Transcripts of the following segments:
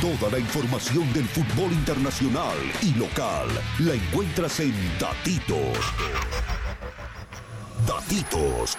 Toda la información del fútbol internacional y local la encuentras en Datitos. Datitos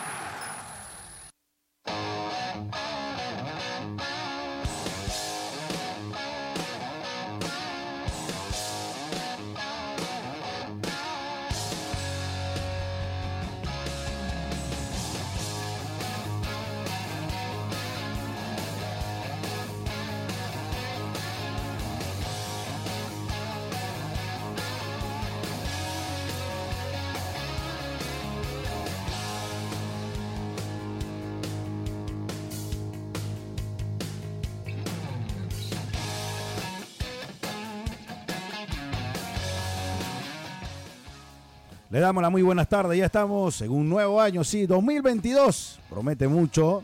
damos muy buenas tardes, ya estamos en un nuevo año, sí, 2022, promete mucho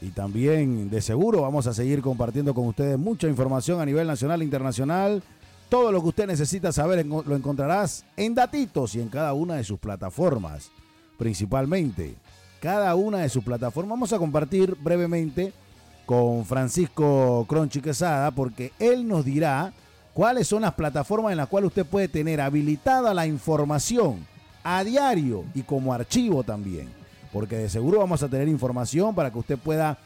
y también de seguro vamos a seguir compartiendo con ustedes mucha información a nivel nacional e internacional. Todo lo que usted necesita saber lo encontrarás en Datitos y en cada una de sus plataformas, principalmente. Cada una de sus plataformas. Vamos a compartir brevemente con Francisco Cronchi Quesada porque él nos dirá cuáles son las plataformas en las cuales usted puede tener habilitada la información a diario y como archivo también. Porque de seguro vamos a tener información para que usted pueda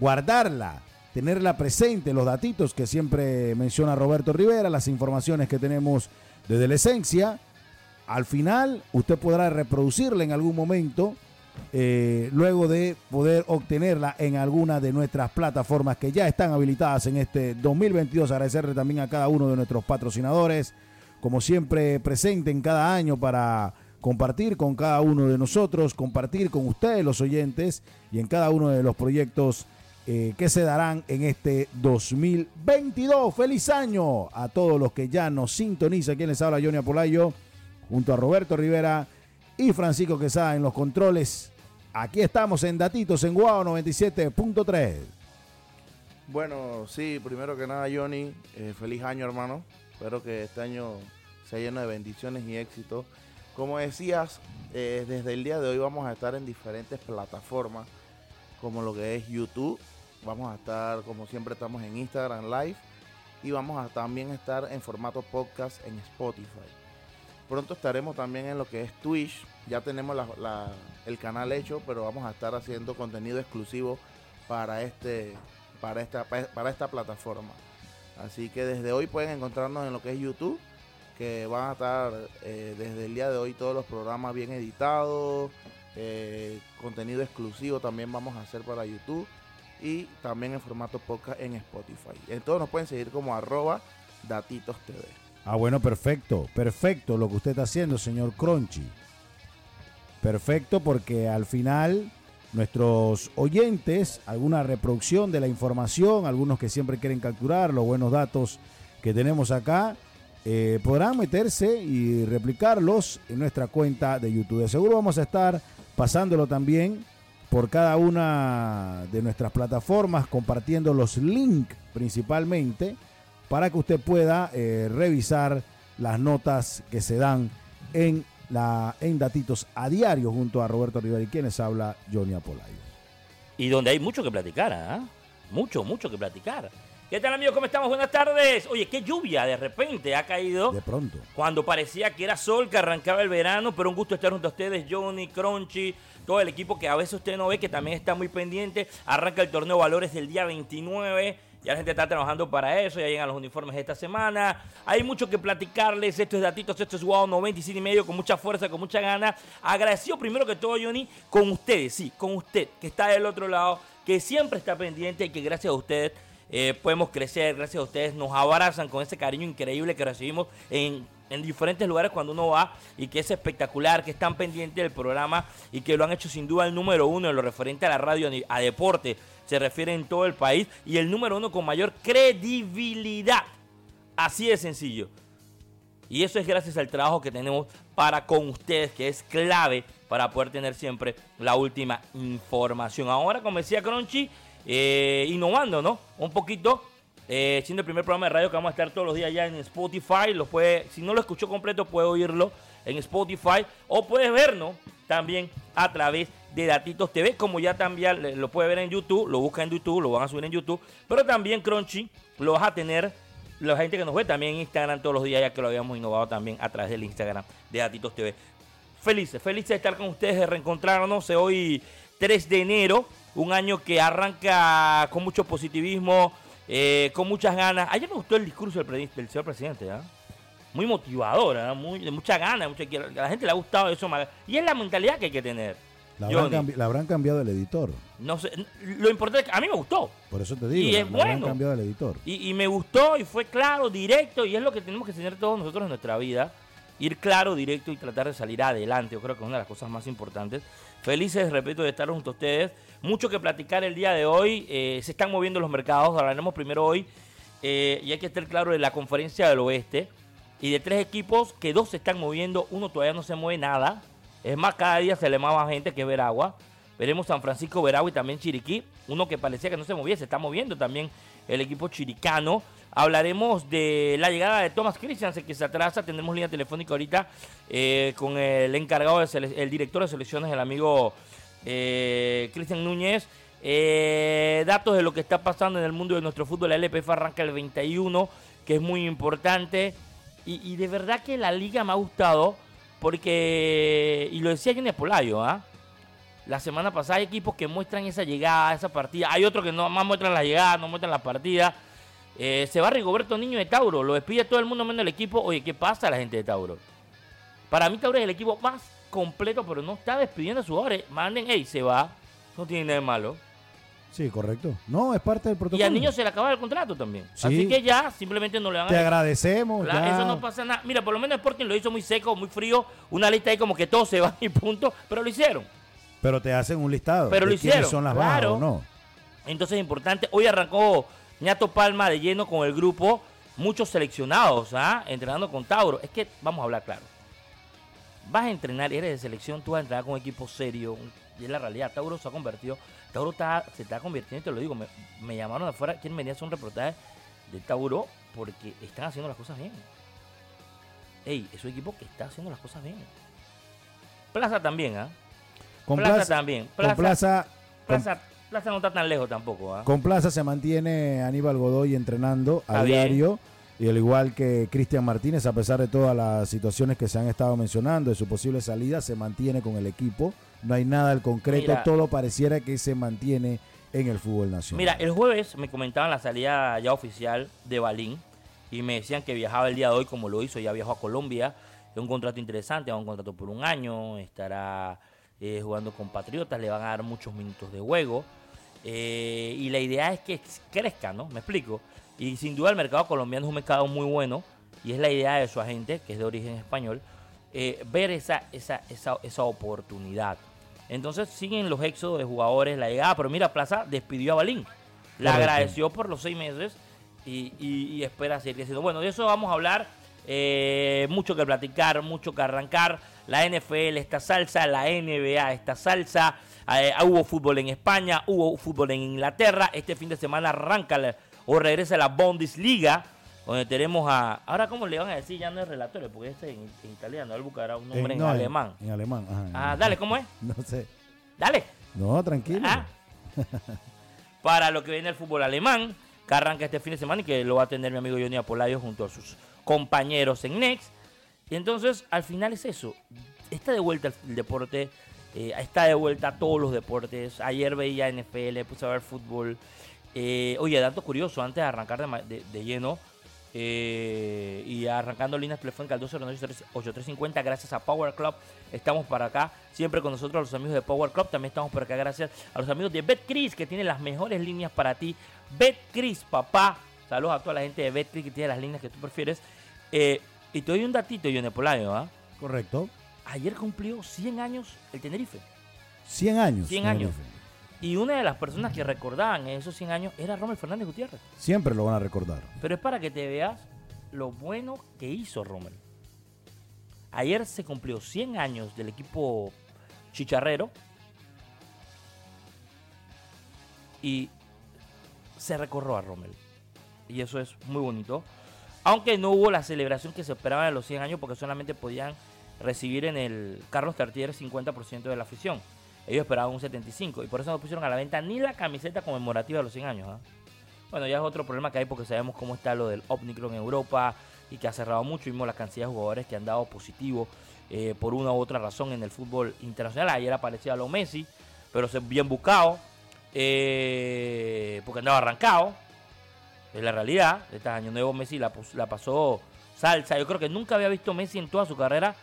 guardarla, tenerla presente, los datitos que siempre menciona Roberto Rivera, las informaciones que tenemos desde la esencia. Al final usted podrá reproducirla en algún momento eh, luego de poder obtenerla en alguna de nuestras plataformas que ya están habilitadas en este 2022. Agradecerle también a cada uno de nuestros patrocinadores, como siempre presente en cada año para compartir con cada uno de nosotros, compartir con ustedes los oyentes y en cada uno de los proyectos eh, que se darán en este 2022. Feliz año a todos los que ya nos sintonizan. Quien les habla, Johnny Apolayo, junto a Roberto Rivera y Francisco Quesada en los controles. Aquí estamos en Datitos en Guau 97.3. Bueno, sí, primero que nada, Johnny, eh, feliz año, hermano. Espero que este año sea lleno de bendiciones y éxito. Como decías, eh, desde el día de hoy vamos a estar en diferentes plataformas, como lo que es YouTube. Vamos a estar, como siempre, estamos en Instagram Live. Y vamos a también estar en formato podcast en Spotify. Pronto estaremos también en lo que es Twitch. Ya tenemos el canal hecho, pero vamos a estar haciendo contenido exclusivo para, este, para, esta, para esta plataforma. Así que desde hoy pueden encontrarnos en lo que es YouTube, que van a estar eh, desde el día de hoy todos los programas bien editados, eh, contenido exclusivo también vamos a hacer para YouTube y también en formato podcast en Spotify. Entonces nos pueden seguir como arroba datitos TV. Ah, bueno, perfecto, perfecto lo que usted está haciendo, señor Crunchy. Perfecto porque al final nuestros oyentes, alguna reproducción de la información, algunos que siempre quieren capturar los buenos datos que tenemos acá, eh, podrán meterse y replicarlos en nuestra cuenta de YouTube. De seguro vamos a estar pasándolo también por cada una de nuestras plataformas, compartiendo los links principalmente para que usted pueda eh, revisar las notas que se dan en, la, en Datitos a diario junto a Roberto Rivera y quienes habla Johnny Apolayo. Y donde hay mucho que platicar, ¿ah? Mucho, mucho que platicar. ¿Qué tal amigos? ¿Cómo estamos? Buenas tardes. Oye, qué lluvia de repente ha caído. De pronto. Cuando parecía que era sol, que arrancaba el verano, pero un gusto estar junto a ustedes, Johnny, Crunchy, todo el equipo que a veces usted no ve, que también está muy pendiente. Arranca el torneo Valores el día 29 ya la gente está trabajando para eso, ya llegan los uniformes esta semana. Hay mucho que platicarles. Esto es Datitos, esto es Wow 97 y medio, con mucha fuerza, con mucha gana. Agradecido primero que todo, Johnny, con ustedes, sí, con usted, que está del otro lado, que siempre está pendiente y que gracias a ustedes eh, podemos crecer, gracias a ustedes nos abrazan con ese cariño increíble que recibimos en, en, diferentes lugares cuando uno va y que es espectacular, que están pendientes del programa y que lo han hecho sin duda el número uno en lo referente a la radio, a deporte se refiere en todo el país y el número uno con mayor credibilidad. Así de sencillo. Y eso es gracias al trabajo que tenemos para con ustedes, que es clave para poder tener siempre la última información. Ahora, como decía Crunchy, eh, innovando, ¿no? Un poquito, eh, siendo el primer programa de radio que vamos a estar todos los días ya en Spotify. Lo puede, si no lo escuchó completo, puede oírlo en Spotify o puede vernos también a través de Datitos TV, como ya también lo puede ver en YouTube, lo busca en YouTube, lo van a subir en YouTube, pero también Crunchy lo vas a tener la gente que nos ve también en Instagram todos los días, ya que lo habíamos innovado también a través del Instagram de Datitos TV. Felices, felices de estar con ustedes, de reencontrarnos hoy 3 de enero, un año que arranca con mucho positivismo, eh, con muchas ganas. Ayer me gustó el discurso del, señor presidente, ¿ah? muy motivador, ¿ah? muy, de mucha ganas, mucha, a la gente le ha gustado eso. Y es la mentalidad que hay que tener. La habrán, Johnny. cambi- la habrán cambiado el editor. No sé, lo importante es que a mí me gustó. Por eso te digo, Y la, es la bueno. cambiado el editor. Y, y me gustó y fue claro, directo, y es lo que tenemos que tener todos nosotros en nuestra vida. Ir claro, directo y tratar de salir adelante. Yo creo que es una de las cosas más importantes. Felices, repito, de estar junto a ustedes. Mucho que platicar el día de hoy. Eh, se están moviendo los mercados. Hablaremos primero hoy. eh, y hay que estar claro de la conferencia del oeste. Y de tres equipos, que dos se están moviendo. Uno todavía no se mueve nada. Es más, cada día se le más gente que Veragua. Veremos San Francisco, Veragua y también Chiriquí. Uno que parecía que no se movía, se está moviendo también el equipo chiricano. Hablaremos de la llegada de Thomas Christiansen que se atrasa. Tendremos línea telefónica ahorita eh, con el encargado, de el director de selecciones, el amigo eh, Cristian Núñez. Eh, datos de lo que está pasando en el mundo de nuestro fútbol. La LPF arranca el 21, que es muy importante. Y, de verdad que la liga me ha gustado porque, y lo decía Johnny Polayo, ¿ah? La semana pasada hay equipos que muestran esa llegada, esa partida. Hay otros que no más muestran la llegada, no muestran la partida. Eh, se va Rigoberto Niño de Tauro, lo despide todo el mundo menos el equipo. Oye, ¿qué pasa a la gente de Tauro? Para mí Tauro es el equipo más completo, pero no está despidiendo a sus jugadores. Manden, hey, se va. No tiene nada de malo. Sí, correcto. No, es parte del protocolo. Y al niño se le acaba el contrato también. Sí. Así que ya simplemente no le van Te a agradecemos. Claro, ya. Eso no pasa nada. Mira, por lo menos Sporting lo hizo muy seco, muy frío. Una lista ahí como que todos se van y punto. Pero lo hicieron. Pero te hacen un listado. Pero de lo hicieron, son las claro. bajas o no. Entonces es importante. Hoy arrancó Ñato Palma de lleno con el grupo. Muchos seleccionados, ¿ah? Entrenando con Tauro. Es que, vamos a hablar claro. Vas a entrenar, eres de selección, tú vas a entrenar con un equipo serio. Y es la realidad. Tauro se ha convertido. Tauro está, se está convirtiendo, te lo digo. Me, me llamaron afuera, quieren venir a hacer un reportaje de Tauro porque están haciendo las cosas bien. Ey, es un equipo que está haciendo las cosas bien. Plaza también, ¿ah? Con Plaza Plaza, también. con Plaza- Plaza, con- Plaza, Plaza no está tan lejos tampoco, ¿ah? con Plaza se mantiene Aníbal Godoy entrenando a Está bien. diario. Y al igual que Cristian Martínez, a pesar de todas las situaciones que se han estado mencionando de su posible salida, se mantiene con el equipo. No hay nada al concreto, Mira. todo pareciera que se mantiene en el fútbol nacional. Mira, el jueves me comentaban la salida ya oficial de Balín y me decían que viajaba el día de hoy como lo hizo, ya viajó a Colombia, es un contrato interesante, un contrato por un año, estará eh, jugando con Patriotas, le van a dar muchos minutos de juego eh, y la idea es que crezca, ¿no? Me explico. Y sin duda el mercado colombiano es un mercado muy bueno y es la idea de su agente, que es de origen español, eh, ver esa, esa, esa, esa oportunidad. Entonces siguen los éxodos de jugadores, la llegada, pero mira, Plaza despidió a Balín. Le agradeció por los seis meses y, y- y espera seguir creciendo. Bueno, de eso vamos a hablar. eh, mucho que platicar, mucho que arrancar. La NFL, esta salsa, la NBA, esta salsa. Eh, hubo fútbol en España, hubo fútbol en Inglaterra. Este fin de semana arranca la- o regresa la Bundesliga, donde tenemos a. Ahora, ¿cómo le van a decir? Ya no es relatorio, porque este es en, en italiano. Él buscará un nombre en no, alemán. En, alemán, ajá, Ah, dale, ¿cómo es? No sé. Dale. No, tranquilo. Ah. Para lo que viene el fútbol alemán, que arranca este fin de semana y que lo va a tener mi amigo Johnny Apolayo junto a sus compañeros en Next. Y entonces, al final es eso. Está de vuelta el deporte, eh, está de vuelta todos los deportes. Ayer veía NFL, puse a ver fútbol. Eh, oye, dato curioso, antes de arrancar de, lleno, eh, y arrancando líneas telefónicas al 209-8350, gracias a Power Club, estamos para acá, siempre con nosotros los amigos de Power Club, también estamos por acá gracias a los amigos de BetCris, que tienen las mejores líneas para ti. BetCris, papá, saludos a toda la gente de BetCris que tiene las líneas que tú prefieres. Eh, y te doy un datito, Yone Polayo, ¿ah? Correcto. Ayer cumplió 100 años el Tenerife. 100 años. 100 años. Y una de las personas que recordaban esos 100 años era Rommel Fernández Gutiérrez. Siempre lo van a recordar. Pero es para que te veas lo bueno que hizo Rommel. Ayer se cumplió 100 años del equipo chicharrero y se recorrió a Rommel. Y eso es muy bonito. Aunque no hubo la celebración que se esperaba de los 100 años porque solamente podían recibir en el Carlos Tartier 50% de la afición. Ellos esperaban un 75 y por eso no pusieron a la venta ni la camiseta conmemorativa de los 100 años. ¿ah? Bueno, ya es otro problema que hay porque sabemos cómo está lo del Omnicron en Europa y que ha cerrado mucho. Vimos la cantidad de jugadores que han dado positivo eh, por una u otra razón en el fútbol internacional. Ayer aparecía lo Messi, pero bien buscado eh, porque andaba arrancado. Es la realidad. Este año nuevo Messi la pasó salsa. Yo creo que nunca había visto Messi en toda su carrera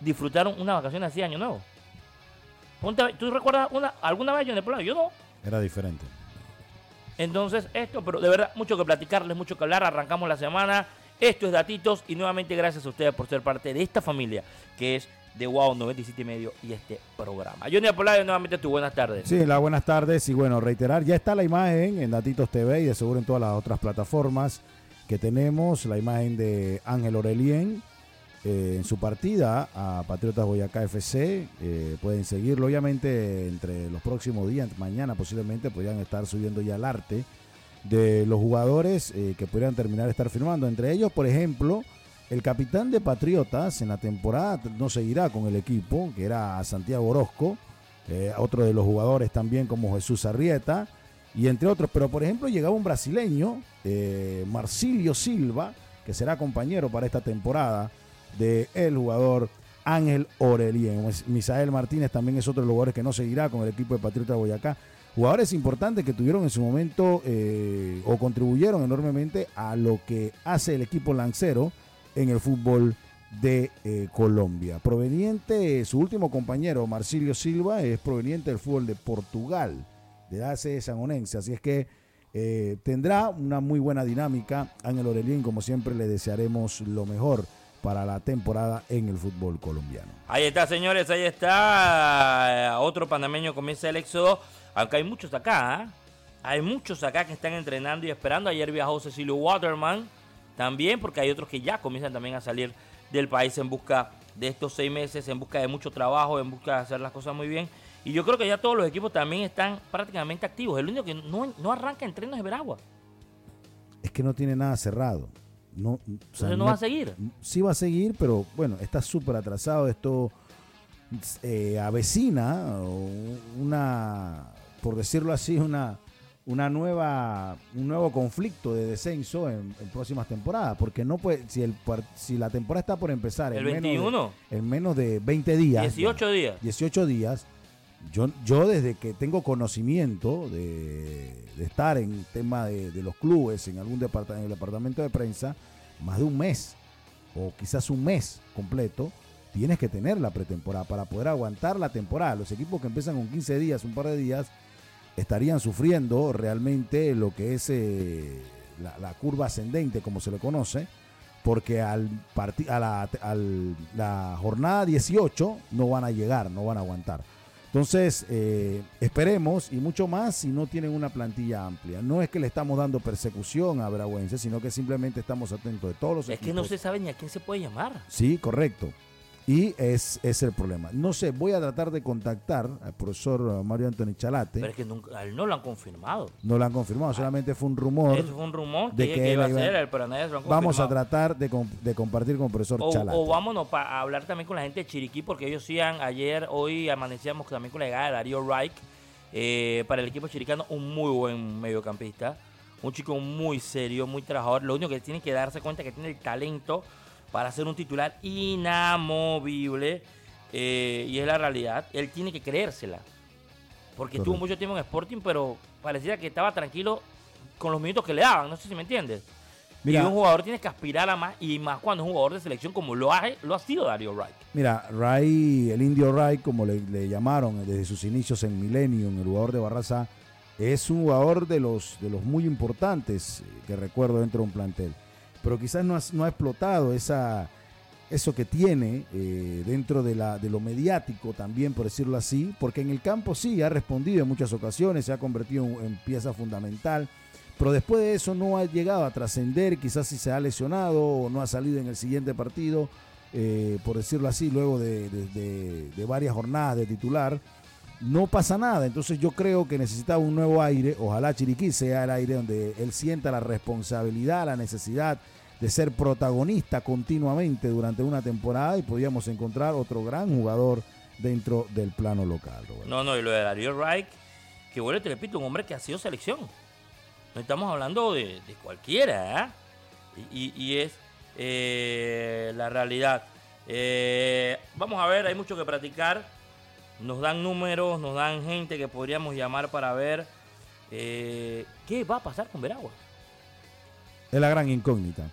disfrutar una vacación así año nuevo. ¿Tú recuerdas una, alguna vez yo en el Yo no. Era diferente. Entonces, esto, pero de verdad, mucho que platicarles, mucho que hablar. Arrancamos la semana. Esto es Datitos y nuevamente gracias a ustedes por ser parte de esta familia que es de Wow 97 y medio y este programa. Johnny Apolario, nuevamente tu buenas tardes. Sí, las buenas tardes y bueno, reiterar, ya está la imagen en Datitos TV y de seguro en todas las otras plataformas que tenemos, la imagen de Ángel Orelien eh, en su partida a Patriotas Boyacá FC. Eh, pueden seguirlo, obviamente, entre los próximos días, mañana posiblemente, podrían estar subiendo ya el arte de los jugadores eh, que podrían terminar de estar firmando. Entre ellos, por ejemplo, el capitán de Patriotas en la temporada no seguirá con el equipo, que era Santiago Orozco, otro de los jugadores también como Jesús Arrieta, y entre otros. Pero, por ejemplo, llegaba un brasileño, Marcilio Silva, que será compañero para esta temporada de el jugador Ángel Orelien. Misael Martínez también es otro de los jugadores que no seguirá con el equipo de Patriota de Boyacá. Jugadores importantes que tuvieron en su momento eh, o contribuyeron enormemente a lo que hace el equipo lancero en el fútbol de eh, Colombia. Proveniente, su último compañero, Marcilio Silva, es proveniente del fútbol de Portugal, de AC Sanonense. Así es que eh, tendrá una muy buena dinámica. Ángel Orelien, como siempre, le desearemos lo mejor para la temporada en el fútbol colombiano. Ahí está, señores, ahí está. Otro panameño comienza el éxodo, aunque hay muchos acá. ¿eh? Hay muchos acá que están entrenando y esperando. Ayer viajó Cecilio Waterman también, porque hay otros que ya comienzan también a salir del país en busca de estos seis meses, en busca de mucho trabajo, en busca de hacer las cosas muy bien. Y yo creo que ya todos los equipos también están prácticamente activos. El único que no, no arranca entrenos es Veragua. Es que no tiene nada cerrado. No, no, va a seguir. Sí va a seguir, pero bueno, está súper atrasado. Esto eh, avecina una, por decirlo así, una, una nueva, un nuevo conflicto de descenso en, próximas temporadas. Porque no puede, si, el, si la temporada está por empezar el en, Menos de, en menos de 20 días. 18 días. 18 días. Yo, yo desde que tengo conocimiento de, estar en tema de, los clubes, en algún departamento, en el departamento de prensa, más de un mes o quizás un mes completo, tienes que tener la pretemporada para poder aguantar la temporada. Los equipos que empiezan con 15 días, un par de días, estarían sufriendo realmente lo que es eh, la, curva ascendente, como se le conoce, porque al a la, la jornada 18 no van a llegar, no van a aguantar. Entonces, eh, esperemos y mucho más si no tienen una plantilla amplia. No es que le estamos dando persecución a Veragüense, sino que simplemente estamos atentos de todos los Es que no se sabe ni a quién se puede llamar. Sí, correcto. Y es, es el problema. No sé, voy a tratar de contactar al profesor Mario Antonio Chalate. Pero es que nunca, él no lo han confirmado. No lo han confirmado, solamente fue un rumor. Eso fue un rumor de que, iba a ser, pero nadie lo han Vamos a tratar de, de, compartir con el profesor Chalate. O vámonos para hablar también con la gente de Chiriquí, porque ellos sí han, ayer, hoy amanecíamos también con la llegada de Darío Reich eh, para el equipo chiricano, un muy buen mediocampista. Un chico muy serio, muy trabajador. Lo único que tiene que darse cuenta es que tiene el talento para ser un titular inamovible. Eh, y es la realidad. Él tiene que creérsela. Porque estuvo mucho tiempo en Sporting, pero parecía que estaba tranquilo con los minutos que le daban. No sé si me entiendes. y un jugador tiene que aspirar a más, y más cuando es un jugador de selección como lo ha, lo ha sido Dario Wright. Mira, Ray, el indio Wright, como le, le, llamaron desde sus inicios en Millennium, el jugador de Barraza, es un jugador de los, de los muy importantes que recuerdo dentro de un plantel pero quizás no ha, no ha explotado esa, eso que tiene eh, dentro de, la, de lo mediático también, por decirlo así, porque en el campo sí ha respondido en muchas ocasiones, se ha convertido en, pieza fundamental, pero después de eso no ha llegado a trascender, quizás si se ha lesionado o no ha salido en el siguiente partido, eh, por decirlo así, luego de, de varias jornadas de titular no pasa nada. Entonces yo creo que necesitaba un nuevo aire. Ojalá Chiriquí sea el aire donde él sienta la responsabilidad, la necesidad de ser protagonista continuamente durante una temporada y podíamos encontrar otro gran jugador dentro del plano local. No, no, y lo de Darío Reich, que vuelve, te repito, un hombre que ha sido selección. No estamos hablando de, cualquiera. Y, y- y es eh, la realidad. Eh, vamos a ver, hay mucho que practicar. Nos dan números, nos dan gente que podríamos llamar para ver eh, qué va a pasar con Veragua. Es la gran incógnita.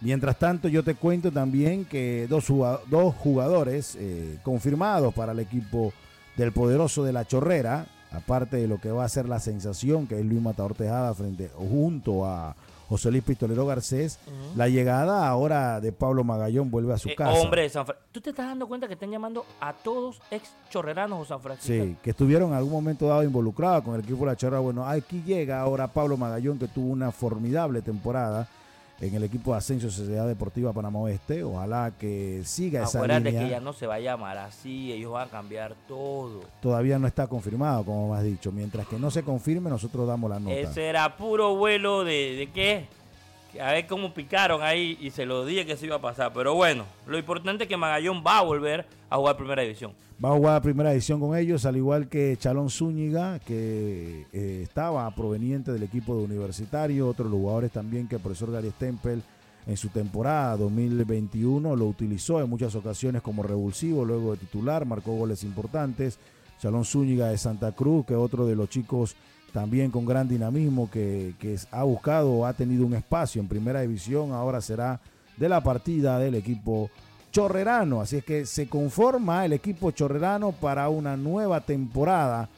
Mientras tanto, yo te cuento también que dos jugadores eh, confirmados para el equipo del poderoso de la Chorrera, aparte de lo que va a ser la sensación, que es Luis Matador Tejada frente, junto a José Luis Pistolero Garcés, la llegada ahora de Pablo Magallón vuelve a su Eh, casa. hombre de San Fra- ¿Tú te estás dando cuenta que están llamando a todos ex chorreranos o San Francisco? Sí, que estuvieron en algún momento dado involucrados con el equipo de la Chorrera. Bueno, aquí llega ahora Pablo Magallón, que tuvo una formidable temporada en el equipo de Ascenso Sociedad Deportiva Panamá Oeste. Ojalá que siga esa Acuérdate línea. que ya no se va a llamar así, ellos van a cambiar todo. Todavía no está confirmado, como has dicho. Mientras que no se confirme, nosotros damos la nota. Ese era puro vuelo de, de qué? A ver cómo picaron ahí y se lo dije que se iba a pasar. Pero bueno, lo importante es que Magallón va a volver a jugar primera división. Va a jugar primera edición con ellos, al igual que Chalón Zúñiga, que eh, estaba proveniente del equipo de Universitario. Otros jugadores también que el profesor Gary Stempel en su temporada 2021 lo utilizó en muchas ocasiones como revulsivo, luego de titular, marcó goles importantes. Chalón Zúñiga de Santa Cruz, que otro de los chicos también con gran dinamismo, que, que ha buscado ha tenido un espacio en primera división, ahora será de la partida del equipo chorrerano. Así es que se conforma el equipo chorrerano para una nueva temporada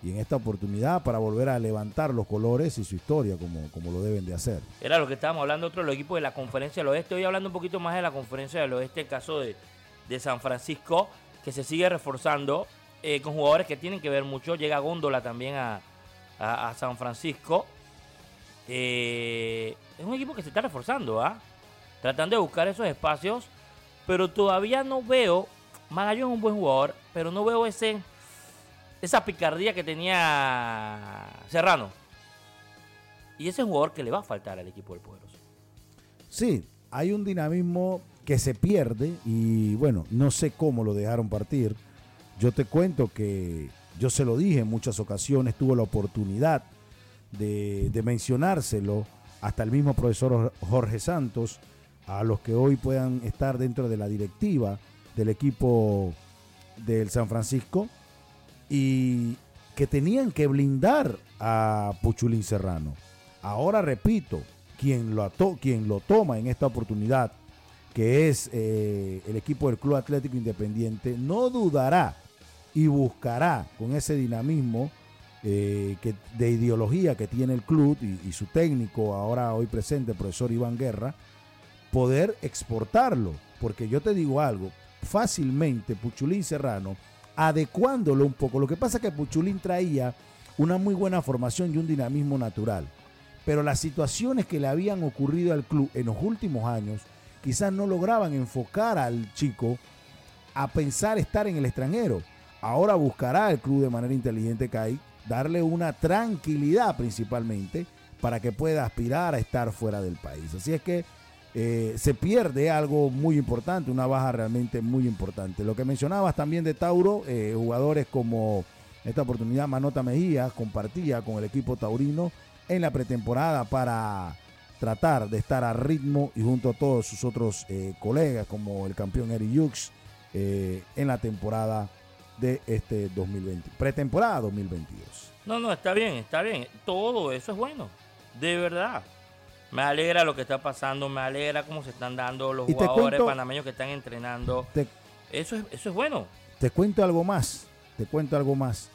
y en esta oportunidad para volver a levantar los colores y su historia como, como lo deben de hacer. Era lo que estábamos hablando otro los equipos de la conferencia del oeste. Hoy hablando un poquito más de la conferencia del oeste, el caso de, de San Francisco, que se sigue reforzando eh, con jugadores que tienen que ver mucho. Llega Góndola también a, a- San Francisco. Eh, es un equipo que se está reforzando, ¿ah? Tratando de buscar esos espacios, pero todavía no veo. Magallón es un buen jugador, pero no veo ese esa picardía que tenía Serrano. Y ese jugador que le va a faltar al equipo del Poderoso. Sí, hay un dinamismo que se pierde y bueno, no sé cómo lo dejaron partir. Yo te cuento que yo se lo dije en muchas ocasiones, tuve la oportunidad de, mencionárselo hasta el mismo profesor Jorge Santos, a los que hoy puedan estar dentro de la directiva del equipo del San Francisco y que tenían que blindar a Puchulín Serrano. Ahora repito, quien lo, ato- quien lo toma en esta oportunidad, que es eh, el equipo del Club Atlético Independiente, no dudará y buscará con ese dinamismo eh, que, de ideología que tiene el club y, y su técnico, ahora hoy presente, el profesor Iván Guerra, poder exportarlo. Porque yo te digo algo, fácilmente Puchulín Serrano, adecuándolo un poco. Lo que pasa es que Puchulín traía una muy buena formación y un dinamismo natural. Pero las situaciones que le habían ocurrido al club en los últimos años quizás no lograban enfocar al chico a pensar estar en el extranjero. Ahora buscará el club de manera inteligente, Kai, darle una tranquilidad principalmente para que pueda aspirar a estar fuera del país. Así es que eh, se pierde algo muy importante, una baja realmente muy importante. Lo que mencionabas también de Tauro, eh, jugadores como esta oportunidad Manota Mejía compartía con el equipo taurino en la pretemporada para tratar de estar a ritmo y junto a todos sus otros eh, colegas como el campeón Eric Hughes en la temporada de este 2020, pretemporada 2022. No, no, está bien, está bien. Todo eso es bueno. De verdad. Me alegra lo que está pasando, me alegra cómo se están dando los Y jugadores cuento- panameños que están entrenando. Te, Eso es, eso es bueno. te cuento algo más, te cuento algo más.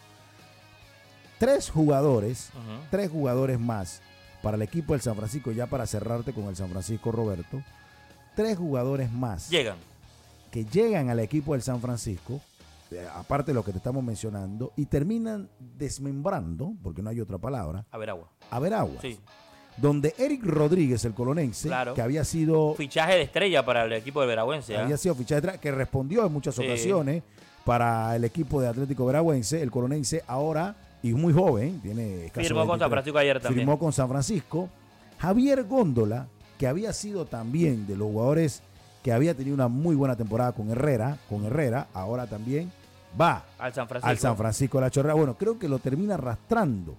Tres jugadores, tres jugadores más para el equipo del San Francisco, ya para cerrarte con el San Francisco Roberto, tres jugadores más Llegan. que llegan al equipo del San Francisco, aparte de lo que te estamos mencionando, y terminan desmembrando, porque no hay otra palabra, A ver, agua. a Veraguas. Sí. Donde Eric Rodríguez, el colonense, Claro. que había sido Fichaje de estrella para el equipo del Veragüense. ¿ah? había sido fichaje de tra- que respondió en muchas Sí. ocasiones para el equipo de Atlético Veragüense, el colonense ahora y muy joven, tiene Firmó con San 23, Francisco ayer también. firmó con San Francisco. Javier Góndola, que había sido también de los jugadores que había tenido una muy buena temporada con Herrera, con Herrera, ahora también va Al San Francisco. al San Francisco de la Chorrera. Bueno, creo que lo termina arrastrando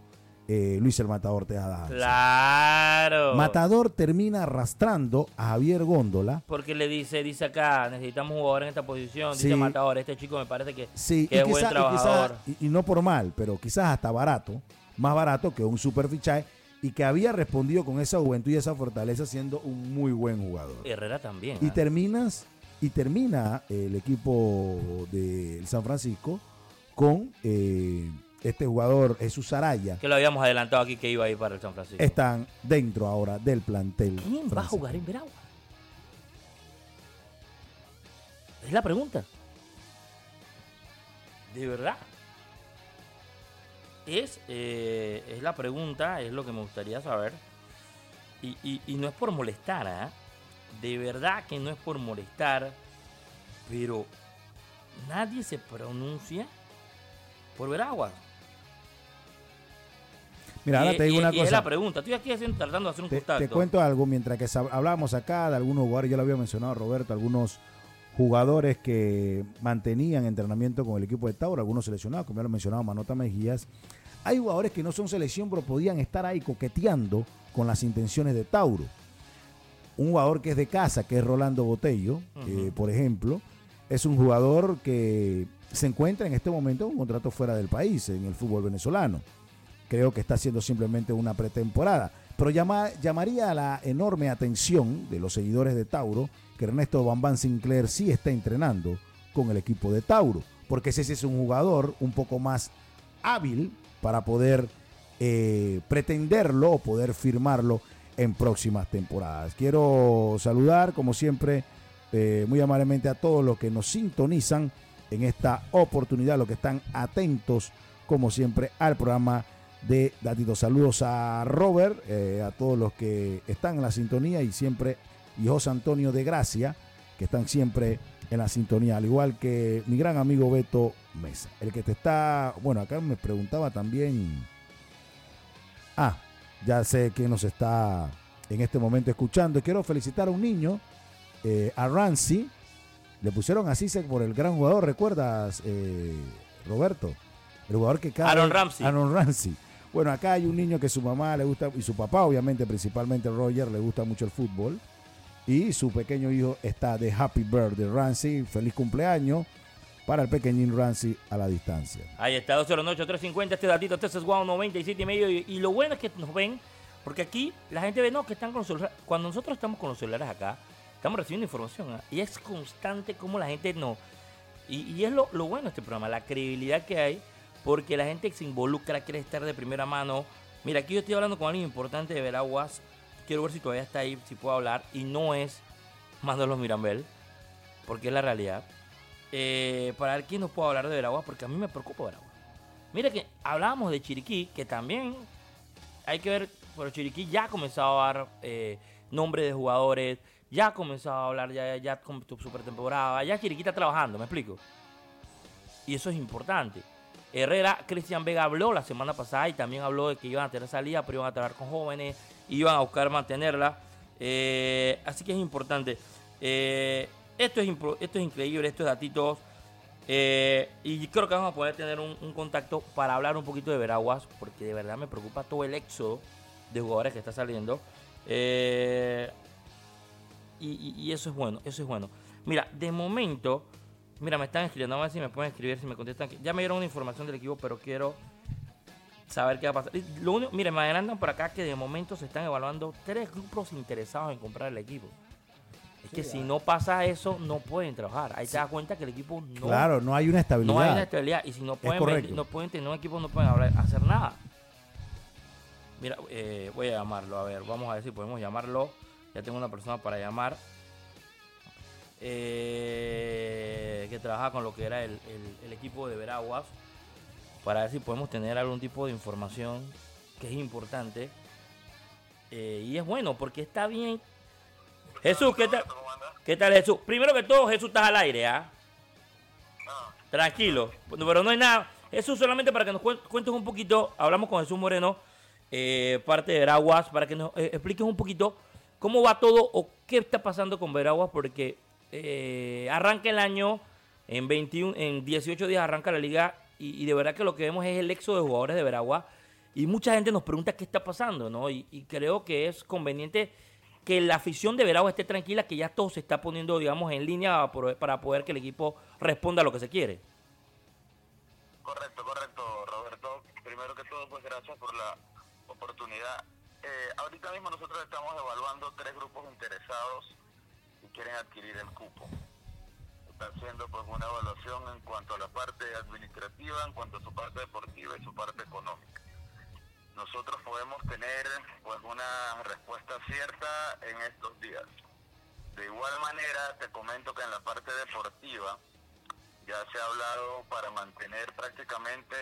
eh, Luis el Matador Tejada. Hansen. Claro. Matador termina arrastrando a Javier Góndola. Porque le dice, dice acá, necesitamos un jugador en esta posición. Sí. Dice Matador, este chico me parece que, Sí, que es buen trabajador. quizá- y, y no por mal, pero quizás hasta barato, más barato que un super fichaje y que había respondido con esa juventud y esa fortaleza siendo un muy buen jugador. Herrera también. Y ¿ah? terminas y termina el equipo del San Francisco con eh, este jugador Jesús Araya. Que lo habíamos adelantado aquí que iba a ir para el San Francisco. Están dentro ahora del plantel. ¿Quién va a jugar en Veragua? Es la pregunta. ¿De verdad? Es, eh, es la pregunta, es lo que me gustaría saber. Y, y- y no es por molestar, ¿ah? De verdad que no es por molestar. Pero nadie se pronuncia por Veragua. Mira, ahora Y- te digo y- una y es cosa. la pregunta. Estoy aquí haciendo, tratando de hacer un Te, contacto. te cuento algo, mientras que hablábamos acá de algunos jugadores, yo lo había mencionado Roberto, algunos jugadores que mantenían entrenamiento con el equipo de Tauro, algunos seleccionados, como ya lo mencionaba Manota Mejías. Hay jugadores que no son selección, pero podían estar ahí coqueteando con las intenciones de Tauro. Un jugador que es de casa, que es Rolando Botello, eh, por ejemplo, es un jugador que se encuentra en este momento con un contrato fuera del país, en el fútbol venezolano creo que está haciendo simplemente una pretemporada. Pero llama- llamaría la enorme atención de los seguidores de Tauro que Ernesto Bambán Sinclair sí está entrenando con el equipo de Tauro, porque ese es un jugador un poco más hábil para poder eh, pretenderlo o poder firmarlo en próximas temporadas. Quiero saludar, como siempre, eh, muy amablemente a todos los que nos sintonizan en esta oportunidad, los que están atentos, como siempre, al programa de Datito. Saludos a Robert, eh, a todos los que están en la sintonía y siempre, y José Antonio de Gracia, que están siempre en la sintonía, al igual que mi gran amigo Beto Mesa. El que te está, bueno, acá me preguntaba también, ah, ya sé quién nos está en este momento escuchando. Quiero felicitar a un niño, eh, a Rancy, le pusieron así por el gran jugador, ¿recuerdas, eh, Roberto? El jugador que cada Aaron Ramsey. Aaron Ramsey. Bueno, acá hay un niño que su mamá le gusta, y su papá, obviamente, principalmente Roger, le gusta mucho el fútbol. Y su pequeño hijo está de Happy Birthday, Ramsey. Feliz cumpleaños para el pequeñín Ramsey a la distancia. Ahí está, 209-8350, este datito, este es Wow 97 y medio. Y, y lo bueno es que nos ven, porque aquí la gente ve, no, que están con los celulares. Cuando nosotros estamos con los celulares acá, estamos recibiendo información. ¿ah? Y es constante como la gente no. Y, es lo, lo bueno de este programa, la credibilidad que hay, porque la gente se involucra, quiere estar de primera mano. Mira, aquí yo estoy hablando con alguien importante de Veraguas. Quiero ver si todavía está ahí, si puedo hablar. Y no es Manolo Mirambel, porque es la realidad. Eh, para ver quién nos puede hablar de Veraguas, porque a mí me preocupa Veraguas. Mira que hablábamos de Chiriquí, que también hay que ver, pero Chiriquí ya ha comenzado a dar eh, nombre de jugadores, ya ha comenzado a hablar ya, ya con tu super temporada, ya Chiriquí está trabajando, ¿me explico? Y eso es importante. Herrera, Cristian Vega habló la semana pasada y también habló de que iban a tener salida, pero iban a trabajar con jóvenes, iban a buscar mantenerla. Eh, así que es importante. Eh, esto, es esto es increíble, estos datitos. Eh, y creo que vamos a poder tener un, contacto para hablar un poquito de Veraguas, porque de verdad me preocupa todo el éxodo de jugadores que está saliendo. Eh, y, eso es bueno, eso es bueno. Mira, de momento, mira, me están escribiendo, a ver si me pueden escribir, si me contestan. Ya me dieron una información del equipo, pero quiero saber qué va a pasar. Lo mire, me adelantan por acá que de momento se están evaluando tres grupos interesados en comprar el equipo. Es que si no pasa eso, no pueden trabajar. Ahí te das cuenta que el equipo no, claro, no hay una estabilidad. no hay una estabilidad. Y si no pueden, vender- no pueden tener un equipo, no pueden hablar- hacer nada. Mira, eh, voy a llamarlo. A ver, vamos a ver si podemos llamarlo. Ya tengo una persona para llamar. eh, que trabaja con lo que era el, el- el equipo de Veraguas. Para ver si podemos tener algún tipo de información que es importante. Eh, y es bueno porque está bien. Jesús, ¿qué tal? ¿Qué tal Jesús? Primero que todo, Jesús estás al aire, ¿ah? Tranquilo, pero no hay nada. Jesús, solamente para que nos cuen- cuentes un poquito, hablamos con Jesús Moreno, eh, parte de Veraguas, para que nos eh, expliques un poquito cómo va todo o qué está pasando con Veraguas, porque eh, arranca el año En, 21, en 18 días arranca la liga y, de verdad que lo que vemos es el éxodo de jugadores de Veragua. Y mucha gente nos pregunta qué está pasando, ¿no? Y creo que es conveniente que la afición de Veragua esté tranquila, que ya todo se está poniendo, digamos, en línea para poder que el equipo responda a lo que se quiere. Correcto, correcto, Roberto. Primero que todo, pues gracias por la oportunidad. Eh, ahorita mismo nosotros estamos evaluando tres grupos interesados y quieren adquirir el cupo. Está haciendo pues una evaluación en cuanto a la parte administrativa, en cuanto a su parte deportiva y su parte económica. Nosotros podemos tener pues una respuesta cierta en estos días. De igual manera, te comento que en la parte deportiva, ya se ha hablado para mantener prácticamente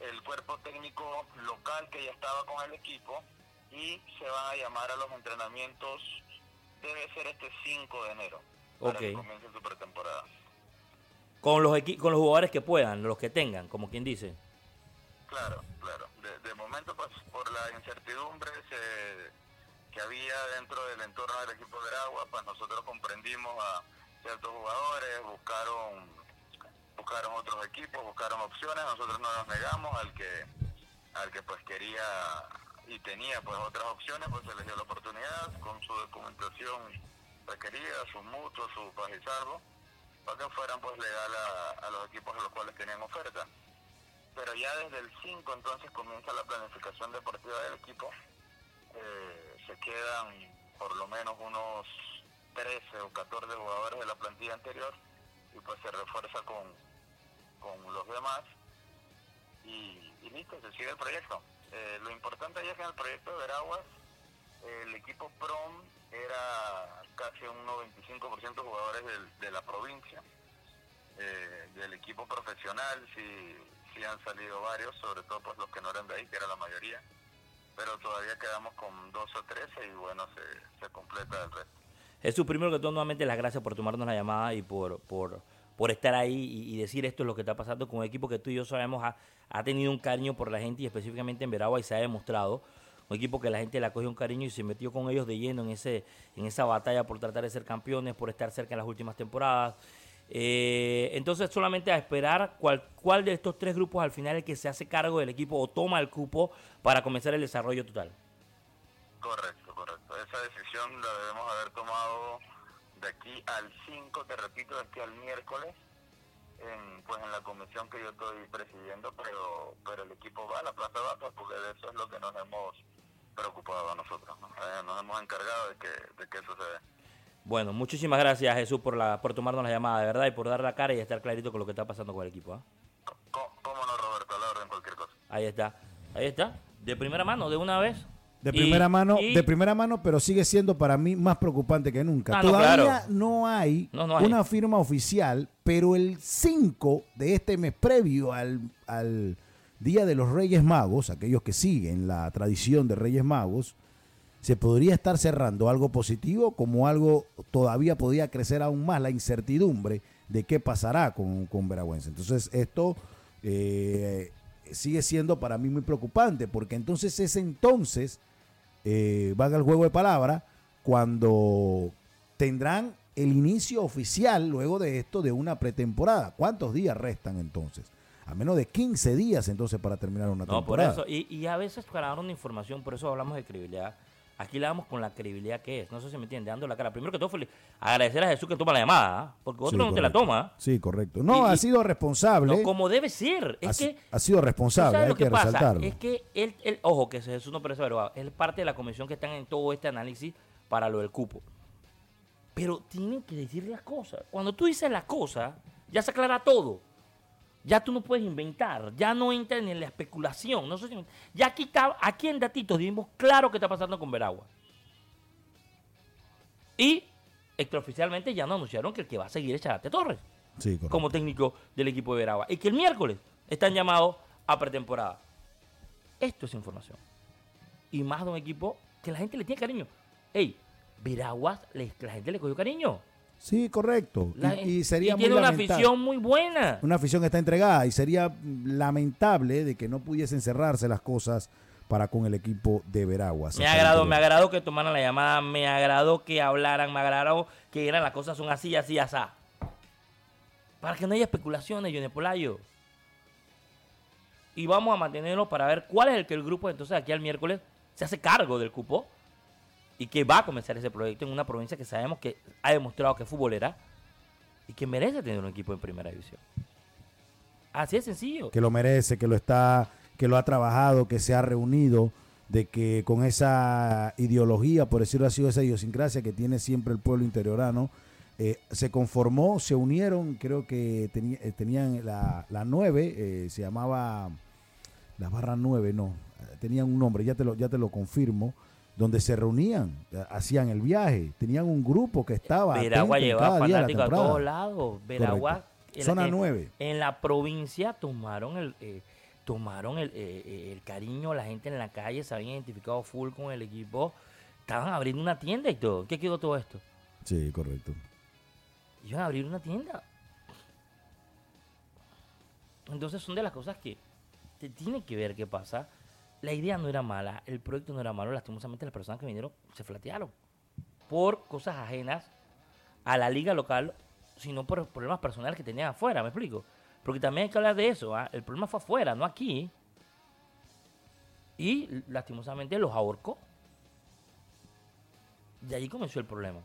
el cuerpo técnico local que ya estaba con el equipo y se van a llamar a los entrenamientos, debe ser este 5 de enero, para que comience su pretemporada. Con los, con los jugadores que puedan, los que tengan, como quien dice. Claro, claro. De, momento, pues por la incertidumbre que había dentro del entorno del equipo de Veragua, pues nosotros comprendimos a ciertos jugadores, buscaron buscaron otros equipos, buscaron opciones, nosotros no nos negamos al que al que pues quería y tenía pues otras opciones, pues se les dio la oportunidad con su documentación requerida, su mutuo, su paz y salvo, para que fueran pues legal a, a los equipos a los cuales tenían oferta pero ya desde el 5 entonces comienza la planificación deportiva del equipo. Eh, se quedan por lo menos unos 13 o 14 jugadores de la plantilla anterior y pues se refuerza con, con los demás y, listo, se sigue el proyecto. Eh, lo importante ahí es que en el proyecto de Veraguas el equipo PROM era casi un 95% jugadores del- de la provincia eh, del equipo profesional sí, sí han salido varios, sobre todo pues los que no eran de ahí, que era la mayoría, pero todavía quedamos con dos o trece y bueno, se, se completa el resto. Jesús, primero que todo, nuevamente las gracias por tomarnos la llamada y por, por, por estar ahí y, y decir esto es lo que está pasando con un equipo que tú y yo sabemos ha, ha tenido un cariño por la gente y específicamente en Veragua y se ha demostrado. Un equipo que la gente le acogió un cariño y se metió con ellos de lleno en, ese, en esa batalla por tratar de ser campeones, por estar cerca en las últimas temporadas. Eh, entonces, solamente a esperar cuál, cuál de estos tres grupos al final el que se hace cargo del equipo o toma el cupo para comenzar el desarrollo total. Correcto, correcto. Esa decisión la debemos haber tomado de aquí al 5, te repito, de aquí al miércoles, en, pues en la comisión que yo estoy presidiendo, pero pero el equipo va a la planta baja porque de eso es lo que nos hemos preocupado a nosotros. ¿no? Eh, nos hemos encargado de que, de que eso se dé. Bueno, muchísimas gracias Jesús por, la, por tomarnos la llamada, de verdad, y por dar la cara y estar clarito con lo que está pasando con el equipo. ¿ah? ¿Cómo, cómo no, Roberto? A la orden, cualquier cosa. Ahí está, ahí está, de primera mano, de una vez. De Y- primera mano, y- de primera mano, pero sigue siendo para mí más preocupante que nunca. Ah, no, Todavía claro. no hay No, no hay. una firma oficial, pero el 5 de este mes previo al, al Día de los Reyes Magos, aquellos que siguen la tradición de Reyes Magos, se podría estar cerrando algo positivo como algo todavía podría crecer aún más la incertidumbre de qué pasará con, con Veragüense. Entonces esto eh, sigue siendo para mí muy preocupante porque entonces es entonces, eh, valga el juego de palabra, cuando tendrán el inicio oficial luego de esto de una pretemporada. ¿Cuántos días restan entonces? A menos de 15 días entonces para terminar una No, por temporada. eso, y, y a veces para dar una información, por eso hablamos de credibilidad. Aquí le damos con la credibilidad que es, no sé si me entiende, dando la cara. Primero que todo, agradecer a Jesús que toma la llamada, ¿ah? porque otro Sí, no te la toma. Sí, correcto. No, Y- ha sido responsable. No, como debe ser. ha, Es si- que ha sido ¿Tú responsable, hay lo que, que pasa? resaltarlo. Es que él, él- ojo, que Jesús no parece averiguado, es parte de la comisión que están en todo este análisis para lo del cupo. Pero tienen que decir las cosas. Cuando tú dices las cosas, ya se aclara todo. Ya tú no puedes inventar, ya no entra en la especulación. No sé si- ya aquí, está, aquí en Datitos dimos claro qué está pasando con Veragua. Y extraoficialmente ya nos anunciaron que el que va a seguir es Charate Torres Sí, como técnico del equipo de Veragua. Y que el miércoles están llamados a pretemporada. Esto es información. Y más de un equipo que la gente le tiene cariño. Ey, Veraguas, la gente le cogió cariño. Sí, correcto. La- y, y sería y muy tiene una afición muy buena. Una afición que está entregada y sería lamentable de que no pudiesen cerrarse las cosas para con el equipo de Veraguas. Me agradó, me agradó que tomaran la llamada, me agradó que hablaran, me agradó que eran las cosas son así, así, así. Para que no haya especulaciones, Johnny Polayo. Y vamos a mantenerlo para ver cuál es el que el grupo, entonces aquí al miércoles, se hace cargo del cupo y que va a comenzar ese proyecto en una provincia que sabemos que ha demostrado que es futbolera y que merece tener un equipo en primera división. Así es sencillo. Que lo merece, que lo está, que lo ha trabajado, que se ha reunido, de que con esa ideología, por decirlo así, esa idiosincrasia que tiene siempre el pueblo interiorano, eh, se conformó, se unieron, creo que eh, tenían la, la 9, eh, se llamaba la barra 9, no, tenían un nombre, ya te lo, ya te lo confirmo, donde se reunían, hacían el viaje, tenían un grupo que estaba. Veragua llevaba fanáticos a todos lados. Veragua. Zona 9. En la provincia tomaron el. tomaron el, el, cariño, la gente en la calle se habían identificado full con el equipo. Estaban abriendo una tienda y todo. ¿Qué quedó todo esto? Sí, correcto iban a abrir una tienda. Entonces son de las cosas que te tiene que ver qué pasa. La idea no era mala, el proyecto no era malo, lastimosamente las personas que vinieron se flatearon por cosas ajenas a la liga local, sino por problemas personales que tenían afuera, ¿me explico? Porque también hay que hablar de eso, ¿ah? el problema fue afuera, no aquí. Y lastimosamente los ahorcó. De ahí comenzó el problema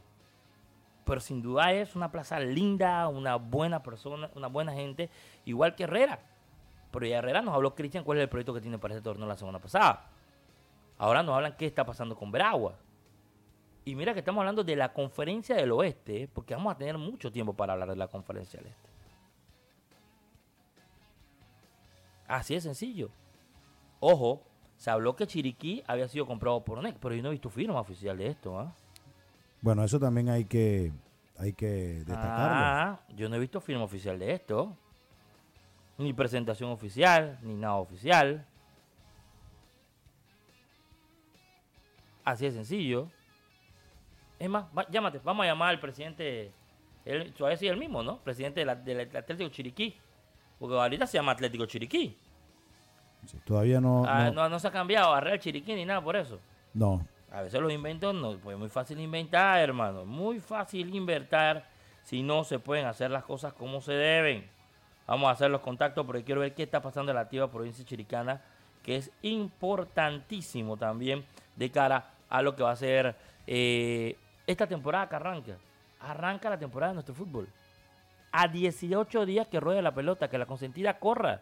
pero sin duda es una plaza linda, una buena persona, una buena gente, igual que Herrera. Pero ya Herrera nos habló Cristian cuál es el proyecto que tiene para ese torneo la semana pasada. Ahora nos hablan qué está pasando con Veragua. Y mira que estamos hablando de la conferencia del oeste, porque vamos a tener mucho tiempo para hablar de la conferencia del este. Así de sencillo. Ojo, se habló que Chiriquí había sido comprado por ONEC, pero yo no he visto firma oficial de esto. ¿ah? Bueno, eso también hay que, hay que destacarlo. Ah, yo no he visto firma oficial de esto. Ni presentación oficial, ni nada oficial. Así de sencillo. Es más, llámate, vamos a llamar al presidente, él, todavía sigue el mismo, ¿no? Presidente del, Atlético Chiriquí. Porque ahorita se llama Atlético Chiriquí. todavía no, ah, no, no... se ha cambiado a Real Chiriquí ni nada por eso. No, a veces los inventos no, pues muy fácil inventar, hermano. Muy fácil inventar si no se pueden hacer las cosas como se deben. Vamos a hacer los contactos porque quiero ver qué está pasando en la activa provincia chiricana, que es importantísimo también de cara a lo que va a ser eh, esta temporada que arranca. Arranca la temporada de nuestro fútbol. A 18 días que ruede la pelota, que la consentida corra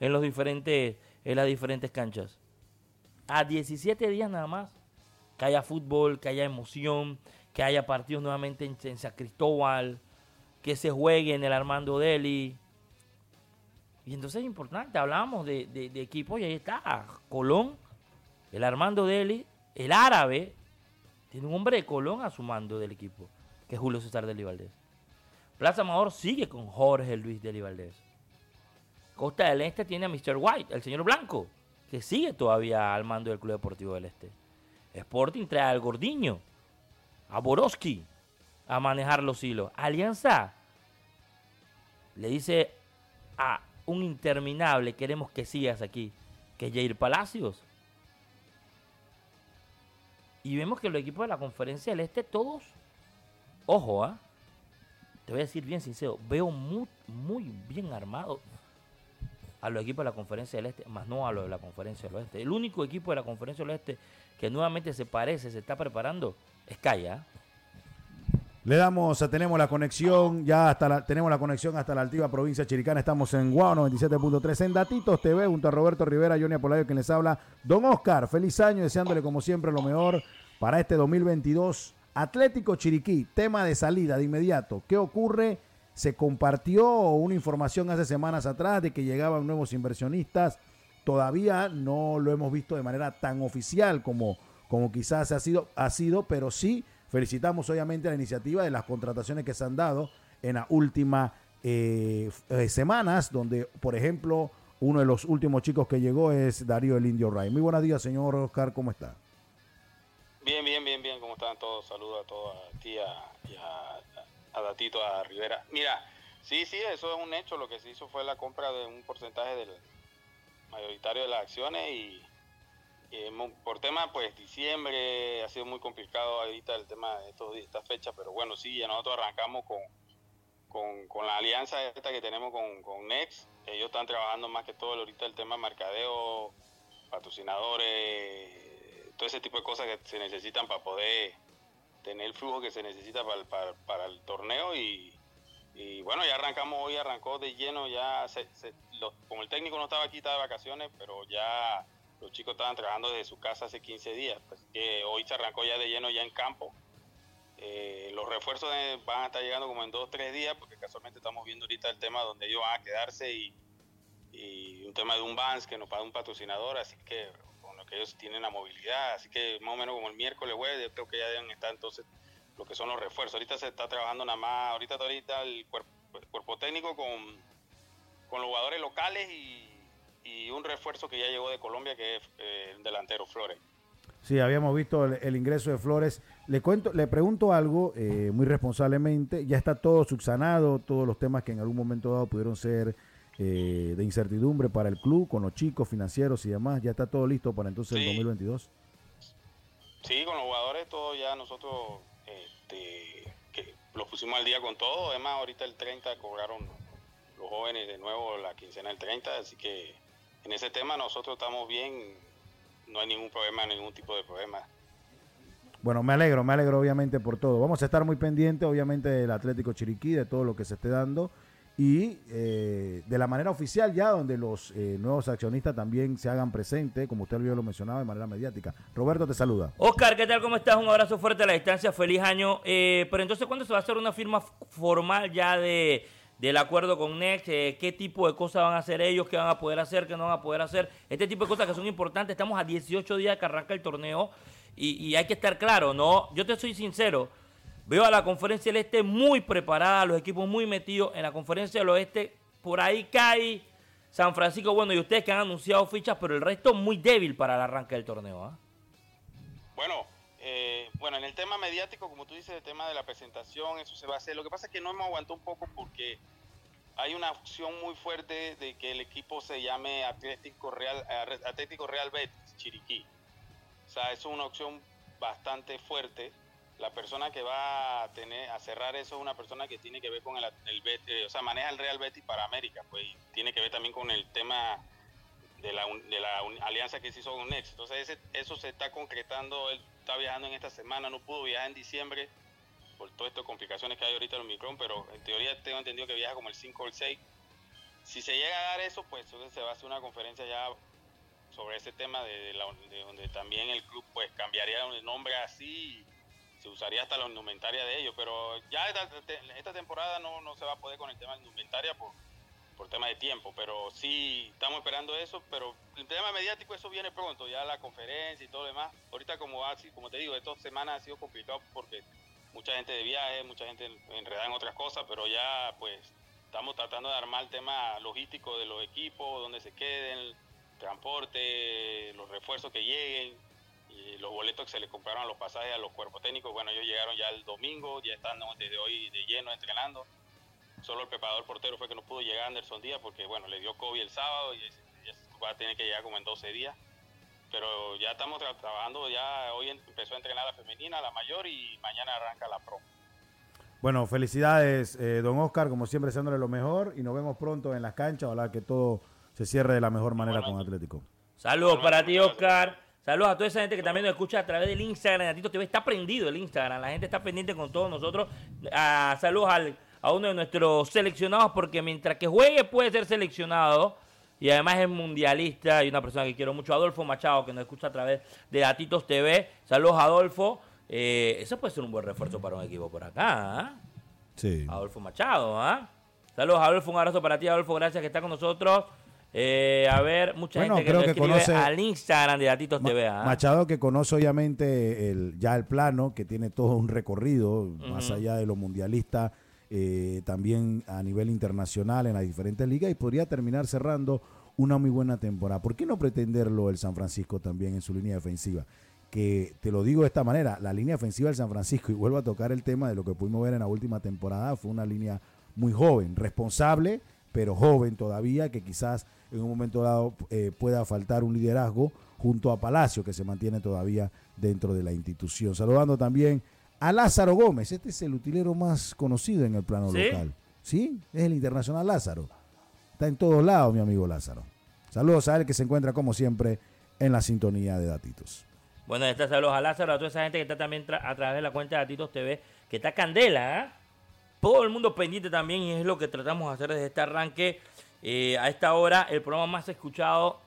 en, los diferentes, en las diferentes canchas. A 17 días nada más que haya fútbol, que haya emoción, que haya partidos nuevamente en, San Cristóbal, que se juegue en el Armando Deli. Y entonces es importante, hablamos de, de, equipos y ahí está, Colón, el Armando Deli, el árabe, tiene un hombre de Colón a su mando del equipo, que es Julio César Deli Valdés. Plaza Amador sigue con Jorge Luis Deli Valdés. Costa del Este tiene a Mr. White, el señor Blanco, que sigue todavía al mando del Club Deportivo del Este. Sporting trae al Gordiño, a Boroski, a manejar los hilos. Alianza le dice a un interminable, queremos que sigas aquí, que es Jair Palacios. Y vemos que los equipos de la conferencia del Este, todos, ojo, ¿ah? te voy a decir bien sincero, veo muy, muy bien armado a los equipos de la conferencia del Este, más no a los de la conferencia del Oeste. El único equipo de la conferencia del Oeste que nuevamente se parece, se está preparando, es Calla. Le damos, tenemos la conexión, ya hasta la, tenemos la conexión hasta la altiva provincia chiricana. Estamos en Guau 97.3 en Datitos TV, junto a Roberto Rivera, Johnny Apolayo, quien les habla. Don Oscar, feliz año, deseándole como siempre lo mejor para este 2022. Atlético Chiriquí, tema de salida de inmediato. ¿Qué ocurre? Se compartió una información hace semanas atrás de que llegaban nuevos inversionistas Todavía no lo hemos visto de manera tan oficial como, como quizás ha sido, ha sido, pero sí felicitamos obviamente la iniciativa de las contrataciones que se han dado en las últimas eh, eh, semanas, donde, por ejemplo, uno de los últimos chicos que llegó es Darío el Indio Ray. Muy buenos días, señor Oscar, ¿cómo está? Bien, bien, bien, bien, ¿cómo están todos? Saludos a todos, a ti y a, a, Datito, a Rivera. Mira, sí, sí, eso es un hecho, lo que se hizo fue la compra de un porcentaje del, mayoritario de las acciones y, por tema pues diciembre ha sido muy complicado ahorita el tema de estos, esta fecha, pero bueno, sí, nosotros arrancamos con, con, la alianza esta que tenemos con, con Next. Ellos están trabajando más que todo ahorita el tema mercadeo, patrocinadores, todo ese tipo de cosas que se necesitan para poder tener el flujo que se necesita para, para, el torneo y, y, bueno, ya arrancamos hoy, arrancó de lleno, ya como el técnico no estaba aquí, estaba de vacaciones, pero ya los chicos estaban trabajando desde su casa hace 15 días, pues que hoy se arrancó ya de lleno ya en campo. Eh, los refuerzos van a estar llegando como en dos o tres días, porque casualmente estamos viendo ahorita el tema donde ellos van a quedarse y, un tema de un Vans que nos paga un patrocinador, así que con lo que ellos tienen la movilidad, así que más o menos como el miércoles, jueves, yo creo que ya deben estar entonces lo que son los refuerzos. Ahorita se está trabajando nada más, ahorita ahorita el cuerpo, cuerpo técnico con, con los jugadores locales y, un refuerzo que ya llegó de Colombia que es eh, el delantero Flores. Sí, habíamos visto el, ingreso de Flores. Le cuento, le pregunto algo eh, muy responsablemente. Ya está todo subsanado, todos los temas que en algún momento dado pudieron ser eh, de incertidumbre para el club, con los chicos financieros y demás. Ya está todo listo para entonces el 2022. Sí, con los jugadores todo ya nosotros este, que los pusimos al día con todo. Además, ahorita el 30 cobraron los jóvenes de nuevo la quincena del 30, así que en ese tema nosotros estamos bien no hay ningún problema, ningún tipo de problema. Bueno, me alegro, me alegro obviamente por todo. Vamos a estar muy pendientes, obviamente, del Atlético Chiriquí, de todo lo que se esté dando y eh, de la manera oficial ya, donde los eh, nuevos accionistas también se hagan presentes, como usted lo mencionaba, de manera mediática. Roberto te saluda. Oscar, ¿qué tal? ¿Cómo estás? Un abrazo fuerte a la distancia, feliz año. Eh, pero entonces, ¿cuándo se va a hacer una firma formal ya de del acuerdo con Next, eh, qué tipo de cosas van a hacer ellos, qué van a poder hacer, qué no van a poder hacer, este tipo de cosas que son importantes. Estamos a 18 días que arranca el torneo y, hay que estar claro, ¿no? Yo te soy sincero, veo a la conferencia del Este muy preparada, los equipos muy metidos en la conferencia del Oeste, por ahí cae San Francisco, bueno, y ustedes que han anunciado fichas, pero el resto muy débil para el arranque del torneo. ¿ah? Bueno, eh, bueno, en el tema mediático, como tú dices, el tema de la presentación, eso se va a hacer. Lo que pasa es que no hemos aguantado un poco porque hay una opción muy fuerte de que el equipo se llame Atlético Real, Atlético Real Betis, Chiriquí. O sea, es una opción bastante fuerte. La persona que va a tener a cerrar eso es una persona que tiene que ver con el, el o sea, maneja el Real Betis para América, pues tiene que ver también con el tema de la, de la alianza que se hizo con Next. Entonces eso se está concretando, él está viajando en esta semana, no pudo viajar en diciembre por todas estas complicaciones que hay ahorita en el Omicron, pero en teoría tengo entendido que viaja como el 5 o el 6. Si se llega a dar eso, pues entonces se va a hacer una conferencia ya sobre ese tema de, donde también el club pues cambiaría el nombre así y se usaría hasta la indumentaria de ellos, pero ya esta, esta temporada no, no se va a poder con el tema de indumentaria por por tema de tiempo, pero sí estamos esperando eso, pero el tema mediático eso viene pronto, ya la conferencia y todo lo demás. Ahorita como así, como te digo, estas semanas ha sido complicado porque mucha gente de viaje, mucha gente enredada en otras cosas, pero ya pues estamos tratando de armar el tema logístico de los equipos, donde se queden, transporte, los refuerzos que lleguen y los boletos que se les compraron a los pasajes a los cuerpos técnicos. Bueno, ellos llegaron ya el domingo, ya están desde hoy de lleno entrenando Solo el preparador portero fue que no pudo llegar Anderson Díaz porque, bueno, le dio COVID el sábado y ya va a tener que llegar como en 12 días. Pero ya estamos trabajando, ya hoy empezó a entrenar la femenina, la mayor y mañana arranca la pro. Bueno, felicidades, eh, don Oscar, como siempre, deseándole lo mejor y nos vemos pronto en las canchas. Ojalá que todo se cierre de la mejor manera con Atlético. Saludos para ti, Oscar. Saludos a toda esa gente que también nos escucha a través del Instagram. Atito TV está prendido el Instagram. La gente está pendiente con todos nosotros. Ah, saludos al a uno de nuestros seleccionados porque mientras que juegue puede ser seleccionado y además es mundialista y una persona que quiero mucho, Adolfo Machado, que nos escucha a través de Datitos TV. Saludos, Adolfo. Eh, eso puede ser un buen refuerzo para un equipo por acá. ¿ah? Sí. Adolfo Machado. ¿ah? Saludos, Adolfo. Un abrazo para ti, Adolfo. Gracias que está con nosotros. Eh, a ver, mucha gente que, nos conoce al Instagram de Datitos TV. ¿ah? Machado que conoce obviamente el, ya el plano, que tiene todo un recorrido, más allá de lo mundialista eh, también a nivel internacional en las diferentes ligas y podría terminar cerrando una muy buena temporada. ¿Por qué no pretenderlo el San Francisco también en su línea defensiva? Que te lo digo de esta manera, la línea defensiva del San Francisco, y vuelvo a tocar el tema de lo que pudimos ver en la última temporada, fue una línea muy joven, responsable, pero joven todavía, que quizás en un momento dado eh, pueda faltar un liderazgo junto a Palacio, que se mantiene todavía dentro de la institución. Saludando también a Lázaro Gómez. Este es el utilero más conocido en el plano local. Sí, es el Internacional Lázaro. Está en todos lados, mi amigo Lázaro. Saludos a él que se encuentra como siempre en la sintonía de Datitos. Bueno, está saludos a Lázaro, a toda esa gente que está también tra- a través de la cuenta de Datitos TV, que está candela, ¿ah? Todo el mundo pendiente también y es lo que tratamos de hacer desde este arranque. Eh, a esta hora, el programa más escuchado.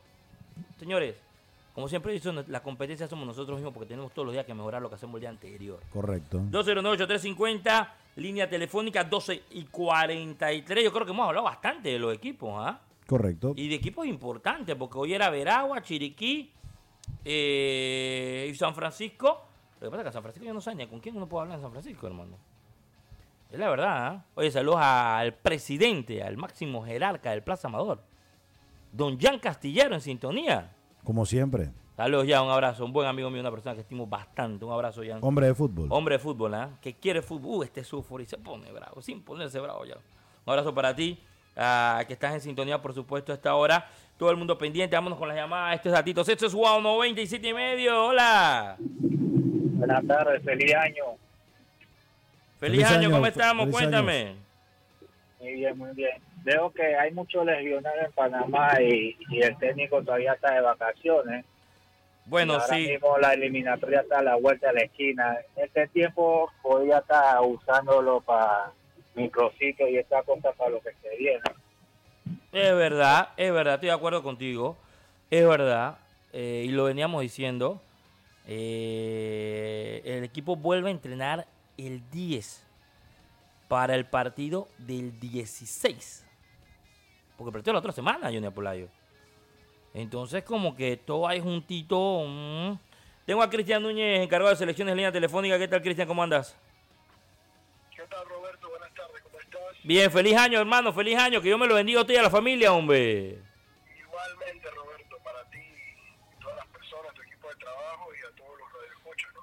Señores, como siempre dicho, la competencia somos nosotros mismos porque tenemos todos los días que mejorar lo que hacemos el día anterior. Correcto. 209-8350, línea telefónica 12 y 43. Yo creo que hemos hablado bastante de los equipos, ¿ah? Correcto. Y de equipos importantes, porque hoy era Veragua, Chiriquí eh, y San Francisco. Lo que pasa es que San Francisco yo no sé ni con quién uno puede hablar en San Francisco, hermano. Es la verdad, ¿ah? Oye, saludos al presidente, al máximo jerarca del Plaza Amador. Don Jan Castillero en sintonía. Como siempre. Saludos, ya, un abrazo. Un buen amigo mío, una persona que estimo bastante. Un abrazo, Jan. Hombre de fútbol. Hombre de fútbol, ¿ah? Que quiere fútbol. Uh, este sufre y se pone bravo, sin ponerse bravo ya. Un abrazo para ti, ah, que estás en sintonía, por supuesto, a esta hora. Todo el mundo pendiente, vámonos con las llamadas. Esto es Datitos. Esto es Wow 97 y medio. Hola. Buenas tardes, feliz año. Feliz, Feliz año, año, ¿cómo estamos? Cuéntame. Muy bien, muy bien. Veo que hay muchos legionarios en Panamá y, y el técnico todavía está de vacaciones. Bueno, Ahora sí. mismo la eliminatoria está a la vuelta de la esquina. Este tiempo podría estar usándolo para microciclo y esta cosa para lo que se viene. Es verdad, es verdad, estoy de acuerdo contigo. Es verdad, eh, y lo veníamos diciendo. eh, el equipo vuelve a entrenar el 10 para el partido del 16. Porque partido la otra semana, Johnny Apolayo. Entonces, como que todo ahí juntito. mm. Tengo a Cristian Núñez, encargado de selecciones en línea telefónica. ¿Qué tal, Cristian? ¿Cómo andas? ¿Qué tal, Roberto? Buenas tardes, ¿cómo estás? Bien, feliz año, hermano, feliz año. Que yo me lo bendiga a usted y a la familia, hombre. Igualmente, Roberto, para ti y todas las personas, tu equipo de trabajo y a todos los radioescuchas, ¿no?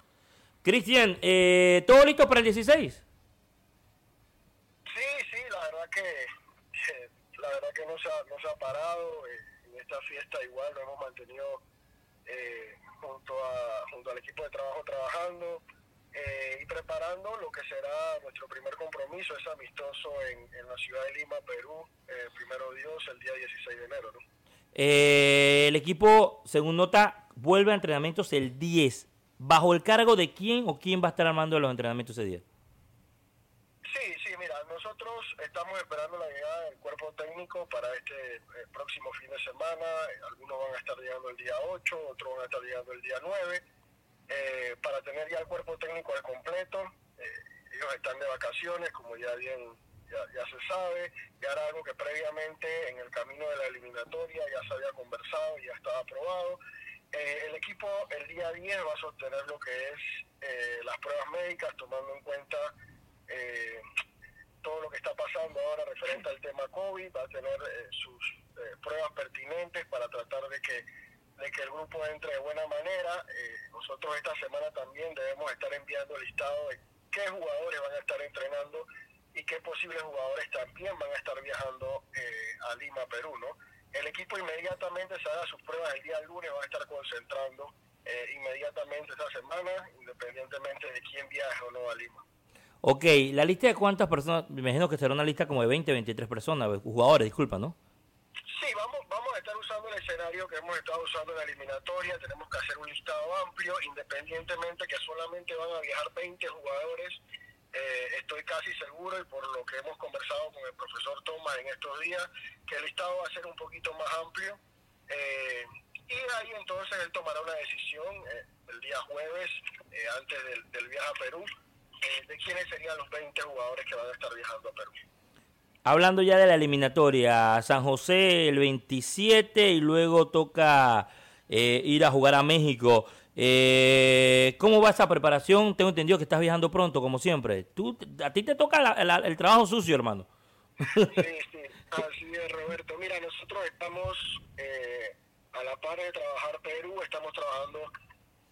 Cristian, eh, ¿todo listo para el 16? Sí, sí, la verdad que que no se ha, no se ha parado. eh, en esta fiesta igual lo hemos mantenido eh, junto a junto al equipo de trabajo trabajando eh, y preparando lo que será nuestro primer compromiso, es amistoso en, en la ciudad de Lima, Perú, eh, primero Dios, el día 16 de enero. ¿no? Eh, el equipo, según nota, vuelve a entrenamientos el 10. ¿Bajo el cargo de quién o quién va a estar armando los entrenamientos ese día? Nosotros estamos esperando la llegada del cuerpo técnico para este eh, próximo fin de semana. Algunos van a estar llegando el día 8, otros van a estar llegando el día 9, eh, para tener ya el cuerpo técnico al completo. Eh, ellos están de vacaciones, como ya bien ya, ya se sabe, ya era algo que previamente en el camino de la eliminatoria ya se había conversado, ya estaba aprobado. Eh, el equipo el día 10 va a sostener lo que es eh, las pruebas médicas, tomando en cuenta eh, todo lo que está pasando ahora referente al tema COVID, va a tener eh, sus eh, pruebas pertinentes para tratar de que de que el grupo entre de buena manera. Eh, nosotros esta semana también debemos estar enviando el listado de qué jugadores van a estar entrenando y qué posibles jugadores también van a estar viajando eh, a Lima, Perú, ¿no? El equipo inmediatamente se haga sus pruebas el día lunes, va a estar concentrando eh, inmediatamente esta semana, independientemente de quién viaje o no a Lima. Ok, la lista de cuántas personas, me imagino que será una lista como de 20, 23 personas, jugadores, disculpa, ¿no? Sí, vamos, vamos a estar usando el escenario que hemos estado usando en la eliminatoria. Tenemos que hacer un listado amplio, independientemente que solamente van a viajar 20 jugadores. Eh, estoy casi seguro, y por lo que hemos conversado con el profesor Tomás en estos días, que el listado va a ser un poquito más amplio. Eh, y ahí entonces él tomará una decisión eh, el día jueves, eh, antes del viaje a Perú, eh, de quiénes serían los 20 jugadores que van a estar viajando a Perú. Hablando ya de la eliminatoria, San José el 27 y luego toca eh, ir a jugar a México. Eh, ¿Cómo va esa preparación? Tengo entendido que estás viajando pronto, como siempre. Tú, a ti te toca la- la- el trabajo sucio, hermano. Sí, sí, así es, Roberto. Mira, nosotros estamos eh, a la par de trabajar Perú, estamos trabajando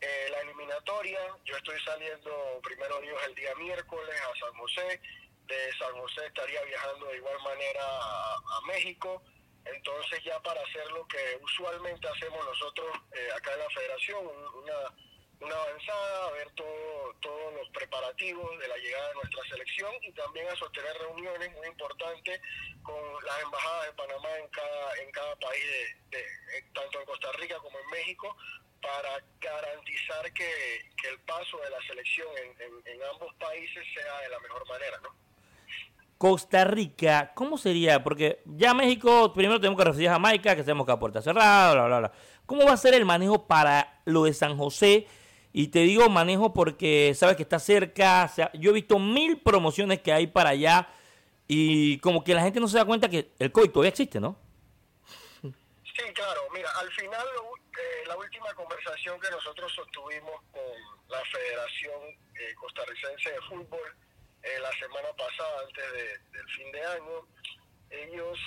eh, la eliminatoria. Yo estoy saliendo primero Dios el día miércoles a San José. De San José estaría viajando de igual manera a, México. Entonces ya para hacer lo que usualmente hacemos nosotros eh, acá en la federación, un- una, una avanzada, a ver todo, todos los preparativos de la llegada de nuestra selección y también a sostener reuniones muy importantes con las embajadas de Panamá en cada, en cada país, de, tanto en Costa Rica como en México, para garantizar que, que el paso de la selección en, en, ambos países sea de la mejor manera, ¿no? Costa Rica, ¿cómo sería? Porque ya México, primero tenemos que recibir a Jamaica, que sabemos que a puerta cerrada, bla, bla, bla. ¿Cómo va a ser el manejo para lo de San José? Y te digo manejo porque sabes que está cerca. yo he visto mil promociones que hay para allá y como que la gente no se da cuenta que el COVID todavía existe, ¿no? Sí, claro. Mira, al final eh, la última conversación que nosotros sostuvimos con la Federación eh, Costarricense de Fútbol eh, la semana pasada, antes del fin de año, ellos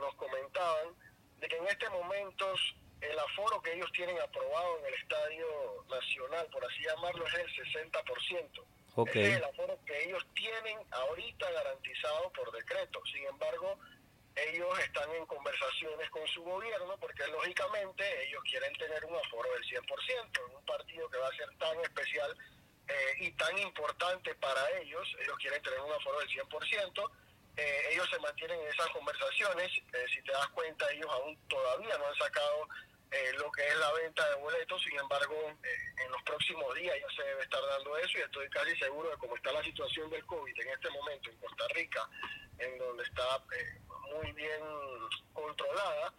nos comentaban de que en este momento el aforo que ellos tienen aprobado en el Estadio Nacional, por así llamarlo, es el 60%. Okay. es el aforo que ellos tienen ahorita garantizado por decreto. Sin embargo, ellos están en conversaciones con su gobierno porque lógicamente ellos quieren tener un aforo del 100% en un partido que va a ser tan especial eh, y tan importante para ellos. Ellos quieren tener un aforo del 100%. Eh, ellos se mantienen en esas conversaciones. Eh, si te das cuenta, ellos aún todavía no han sacado eh, lo que es la venta de boletos, sin embargo, eh, en los próximos días ya se debe estar dando eso y estoy casi seguro de cómo está la situación del COVID en este momento en Costa Rica, en donde está eh, muy bien controlada,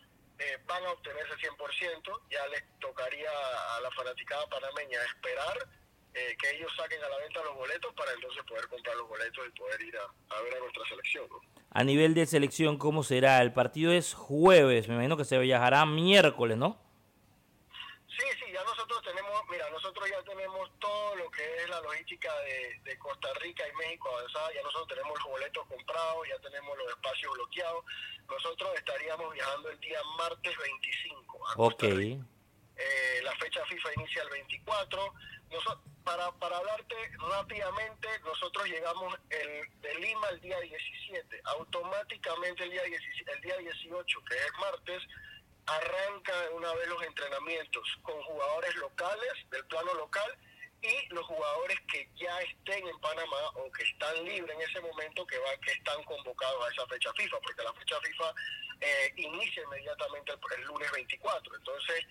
van a obtener ese 100%, ya les tocaría a la fanaticada panameña esperar que ellos saquen a la venta los boletos para entonces poder comprar los boletos y poder ir a, ver a nuestra selección. A nivel de selección, ¿cómo será? El partido es jueves, me imagino que se viajará miércoles, ¿no? Ya nosotros tenemos, mira, nosotros ya tenemos todo lo que es la logística de, Costa Rica y México avanzada, ya nosotros tenemos los boletos comprados, ya tenemos los espacios bloqueados, nosotros estaríamos viajando el día martes 25. A ok. Eh, la fecha FIFA inicia el 24. Nosotros, para, para hablarte rápidamente, nosotros llegamos el, de Lima el día 17. Automáticamente el día, el día 18, que es martes, arranca una vez los entrenamientos con jugadores locales, del plano local, y los jugadores que ya estén en Panamá o que están libres en ese momento, que, va, que están convocados a esa fecha FIFA, porque la fecha FIFA eh, inicia inmediatamente el, lunes 24. Entonces,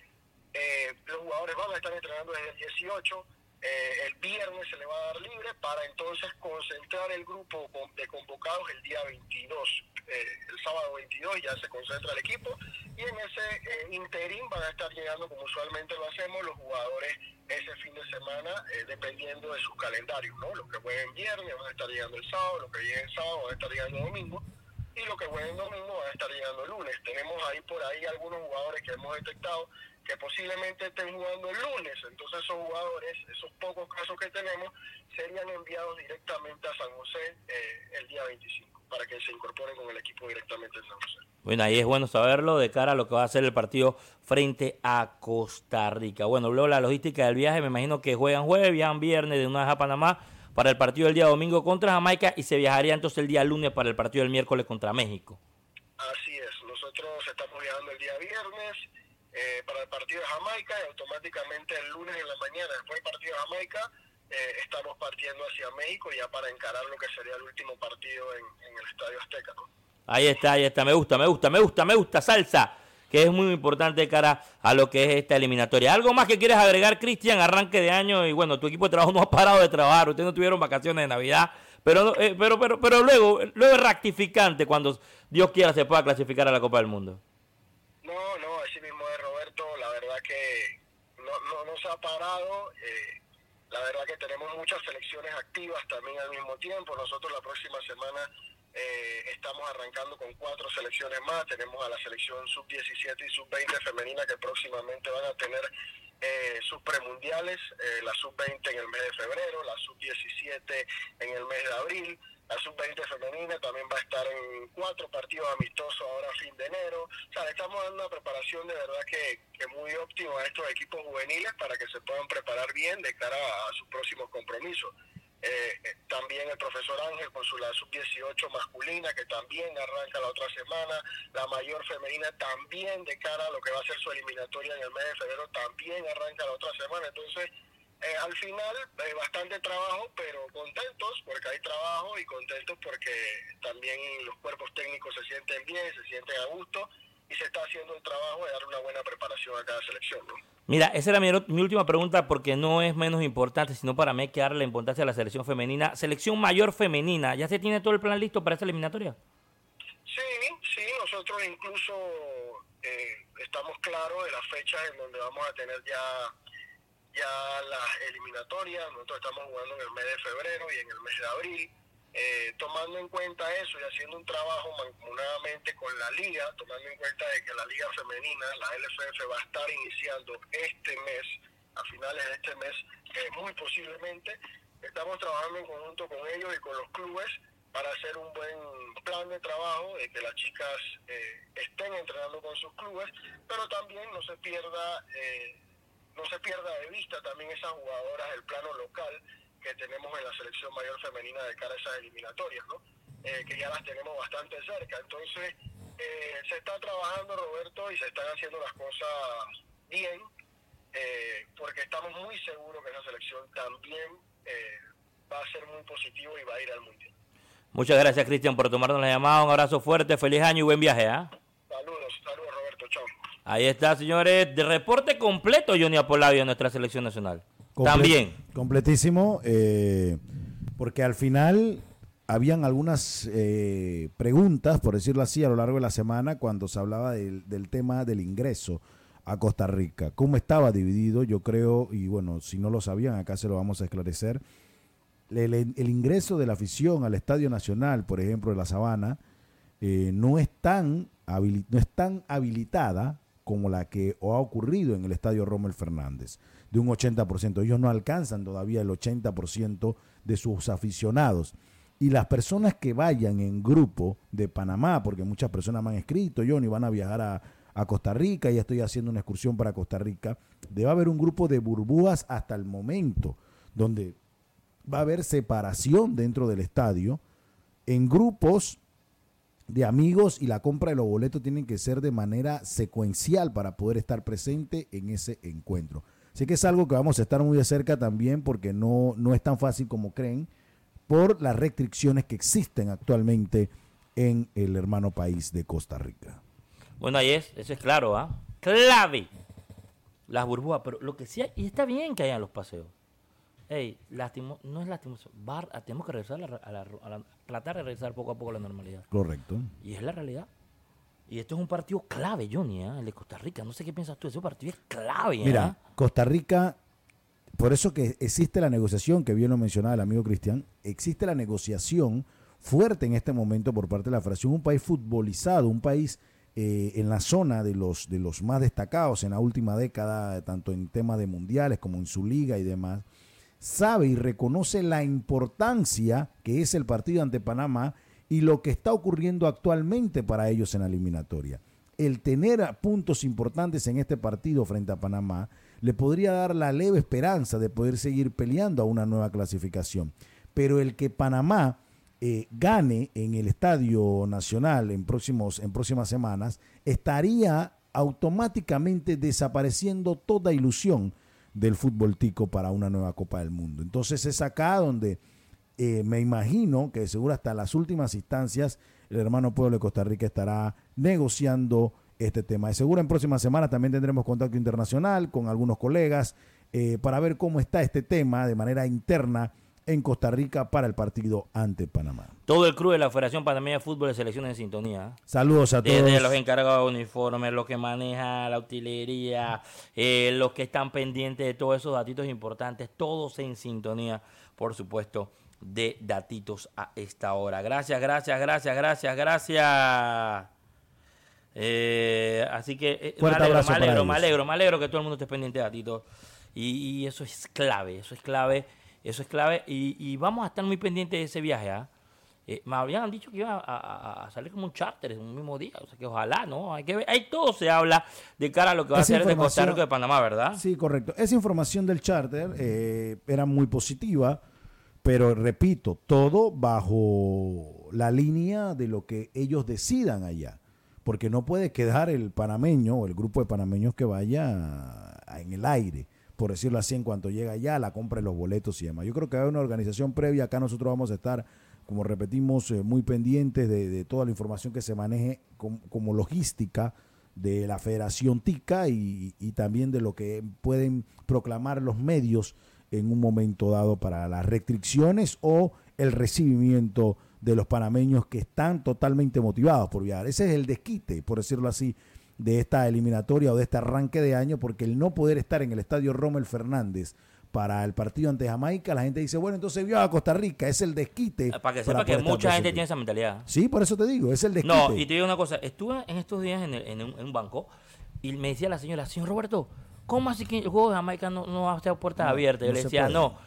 eh, los jugadores van a estar entrenando desde el 18 eh, el viernes se le va a dar libre para entonces concentrar el grupo de convocados el día 22. Eh, el sábado 22 ya se concentra el equipo y en ese eh, interín van a estar llegando, como usualmente lo hacemos, los jugadores ese fin de semana, dependiendo de sus calendarios. ¿no? Los que jueguen viernes van a estar llegando el sábado, los que lleguen sábado van a estar llegando domingo y los que jueguen domingo van a estar llegando el lunes. Tenemos ahí por ahí algunos jugadores que hemos detectado que posiblemente estén jugando el lunes. Entonces esos jugadores, esos pocos casos que tenemos, serían enviados directamente a San José eh, el día 25 para que se incorporen con el equipo directamente en San José. Bueno, ahí es bueno saberlo de cara a lo que va a ser el partido frente a Costa Rica. Bueno, luego la logística del viaje, me imagino que juegan jueves, viajan viernes de una vez a Panamá para el partido del día domingo contra Jamaica y se viajaría entonces el día lunes para el partido del miércoles contra México. Así es, nosotros estamos viajando el día viernes eh, para el partido de Jamaica y automáticamente el lunes en la mañana, después del partido de Jamaica, eh, estamos partiendo hacia México ya para encarar lo que sería el último partido en, el Estadio Azteca. Ahí está, ahí está, me gusta, me gusta, me gusta, me gusta, salsa, que es muy importante cara a lo que es esta eliminatoria. ¿Algo más que quieres agregar, Cristian, arranque de año? Y bueno, tu equipo de trabajo no ha parado de trabajar, ustedes no tuvieron vacaciones de Navidad, pero, eh, pero, pero, pero luego, luego es rectificante cuando Dios quiera se pueda clasificar a la Copa del Mundo. No, no, así mismo es Roberto, la verdad que no, no, no se ha parado. Eh, la verdad que tenemos muchas selecciones activas también al mismo tiempo. Nosotros la próxima semana eh, estamos arrancando con cuatro selecciones más. Tenemos a la selección sub-17 y sub-20 femenina que próximamente van a tener eh, sus premundiales. Eh, la sub-20 en el mes de febrero, la sub-17 en el mes de abril. La sub-20 femenina también va a estar en cuatro partidos amistosos ahora a fin de enero. O sea, estamos dando una preparación de verdad que, que muy óptima a estos equipos juveniles para que se puedan preparar bien de cara a, sus próximos compromisos. Eh, eh también el profesor Ángel con su la sub-18 masculina, que también arranca la otra semana, la mayor femenina también de cara a lo que va a ser su eliminatoria en el mes de febrero, también arranca la otra semana. Entonces, eh, al final, eh, bastante trabajo, pero contentos porque hay trabajo y contentos porque también los cuerpos técnicos se sienten bien, se sienten a gusto y se está haciendo un trabajo de dar una buena preparación a cada selección. ¿no? Mira, esa era mi, última pregunta porque no es menos importante, sino para mí que darle la importancia a la selección femenina. Selección mayor femenina, ¿ya se tiene todo el plan listo para esta eliminatoria? Sí, sí, nosotros incluso eh, estamos claros de las fechas en donde vamos a tener ya ya las eliminatorias, nosotros estamos jugando en el mes de febrero y en el mes de abril, eh, tomando en cuenta eso y haciendo un trabajo mancomunadamente con la liga, tomando en cuenta de que la liga femenina, la LFF, va a estar iniciando este mes, a finales de este mes, eh, muy posiblemente, estamos trabajando en conjunto con ellos y con los clubes para hacer un buen plan de trabajo, de que las chicas eh, estén entrenando con sus clubes, pero también no se pierda no se pierda de vista también esas jugadoras del plano local que tenemos en la selección mayor femenina de cara a esas eliminatorias, ¿no? Eh, que ya las tenemos bastante cerca. Entonces, eh, se está trabajando, Roberto, y se están haciendo las cosas bien, eh, porque estamos muy seguros que esa selección también va a ser muy positivo y va a ir al Mundial. Muchas gracias, Cristian, por tomarnos la llamada. Un abrazo fuerte, feliz año y buen viaje. ¿ah? Saludos, saludos, Roberto. Chao. Ahí está, señores. De reporte completo, Johnny Apoladio, en nuestra selección nacional. También. Completísimo, eh, porque al final habían algunas eh, preguntas, por decirlo así, a lo largo de la semana cuando se hablaba del, tema del ingreso a Costa Rica. ¿Cómo estaba dividido? Yo creo, y bueno, si no lo sabían, acá se lo vamos a esclarecer. El, el ingreso de la afición al Estadio Nacional, por ejemplo, de La Sabana, eh, no, es tan no es tan habilitada como la que ha ocurrido en el estadio Rommel Fernández, de un 80%. Ellos no alcanzan todavía el 80% de sus aficionados. Y las personas que vayan en grupo de Panamá, porque muchas personas me han escrito, Johnny, van a viajar a, a Costa Rica, ya estoy haciendo una excursión para Costa Rica, debe haber un grupo de burbujas hasta el momento, donde va a haber separación dentro del estadio en grupos de amigos y la compra de los boletos tienen que ser de manera secuencial para poder estar presente en ese encuentro. Así que es algo que vamos a estar muy de cerca también porque no, no es tan fácil como creen por las restricciones que existen actualmente en el hermano país de Costa Rica. Bueno, ahí es, eso es claro, ¿ah? Clave. Las burbujas, pero lo que sí, y está bien que hayan los paseos hey, lastimo, no es lastimoso, tenemos que regresar a la, tratar de regresar poco a poco a la normalidad. Correcto. Y es la realidad. Y esto es un partido clave, Johnny, ¿eh? el de Costa Rica. No sé qué piensas tú, ese partido es clave. Mira, ¿eh? Costa Rica, por eso que existe la negociación, que bien lo mencionaba el amigo Cristian, existe la negociación fuerte en este momento por parte de la Federación, un país futbolizado, un país eh, en la zona de los, de los más destacados en la última década, tanto en temas de mundiales como en su liga y demás sabe y reconoce la importancia que es el partido ante Panamá y lo que está ocurriendo actualmente para ellos en la eliminatoria. El tener puntos importantes en este partido frente a Panamá le podría dar la leve esperanza de poder seguir peleando a una nueva clasificación. Pero el que Panamá eh, gane en el Estadio Nacional en, próximos, en próximas semanas estaría automáticamente desapareciendo toda ilusión del fútbol tico para una nueva Copa del Mundo. Entonces es acá donde eh, me imagino que seguro hasta las últimas instancias el hermano pueblo de Costa Rica estará negociando este tema. De seguro en próximas semanas también tendremos contacto internacional con algunos colegas eh, para ver cómo está este tema de manera interna en Costa Rica para el partido ante Panamá. Todo el club de la Federación Panameña de Fútbol de Selección en sintonía. Saludos a todos. Desde los encargados de uniformes, los que manejan la utilería, eh, los que están pendientes de todos esos datitos importantes, todos en sintonía, por supuesto, de datitos a esta hora. Gracias, gracias, gracias, gracias, gracias. Eh, así que eh, me alegro, me alegro, me alegro, me alegro que todo el mundo esté pendiente de datitos. y eso es clave, eso es clave eso es clave y, vamos a estar muy pendientes de ese viaje. ¿ah? Eh, me habían dicho que iba a, salir como un charter en un mismo día. O sea que ojalá, ¿no? Hay que ver. Ahí todo se habla de cara a lo que va a ser de Costa Rica de Panamá, ¿verdad? Sí, correcto. Esa información del charter eh, era muy positiva, Pero repito, todo bajo la línea de lo que ellos decidan allá. Porque no puede quedar el panameño o el grupo de panameños que vaya en el aire, por decirlo así, en cuanto llega allá, la compra de los boletos y demás. Yo creo que hay una organización previa. Acá nosotros vamos a estar, como repetimos, eh, muy pendientes de, toda la información que se maneje com- como logística de la Federación TICA y también de lo que pueden proclamar los medios en un momento dado para las restricciones o el recibimiento de los panameños que están totalmente motivados por viajar. Ese es el desquite, por decirlo así, de esta eliminatoria o de este arranque de año, porque el no poder estar en el estadio Rommel Fernández para el partido ante Jamaica, la gente dice, bueno, entonces viaja a Costa Rica, es el desquite. Para que sepa que mucha gente tiene esa mentalidad. Sí, por eso te digo, es el desquite. No, y te digo una cosa, estuve en estos días en, el- en un, en un banco y me decía la señora, señor Roberto, ¿cómo así que el juego de Jamaica no, no va a estar puertas No, abiertas? Yo no le decía, puede. no.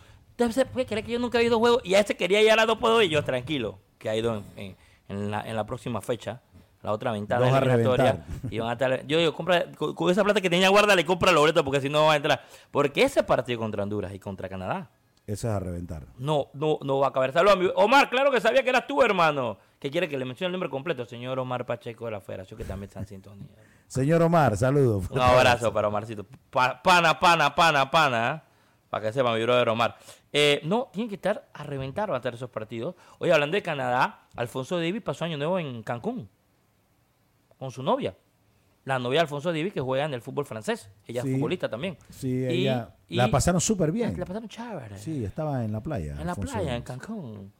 Puede creer que yo nunca he ido a juego y a este quería ir a dos puedo y yo tranquilo, que ha ido en, en- en la, en la próxima fecha, la otra ventana a eliminatoria. Y van a estar, yo digo, compra, con, esa plata que tenía guarda le compra los boletos porque si no va a entrar. Porque ese partido contra Honduras y contra Canadá Eso es a reventar. no, no, no va a caber. Saludos. Omar, claro que sabía que eras tú, hermano. Que quiere que le mencione el nombre completo, señor Omar Pacheco de la Federación, que también está en sintonía. Señor Omar, saludos. Un abrazo para Omarcito. Pa- pana, pana, pana, pana. Para que sepa mi brother Omar. Eh, no, tienen que estar a reventar, a estar esos partidos. Oye, hablando de Canadá, Alfonso Davis pasó año nuevo en Cancún. Con su novia. La novia de Alfonso Davis que juega en el fútbol francés. Ella Sí. es futbolista también. Sí, ella, y- la pasaron súper bien. La pasaron chévere. Sí, estaba en la playa. En la playa, en. Cancún.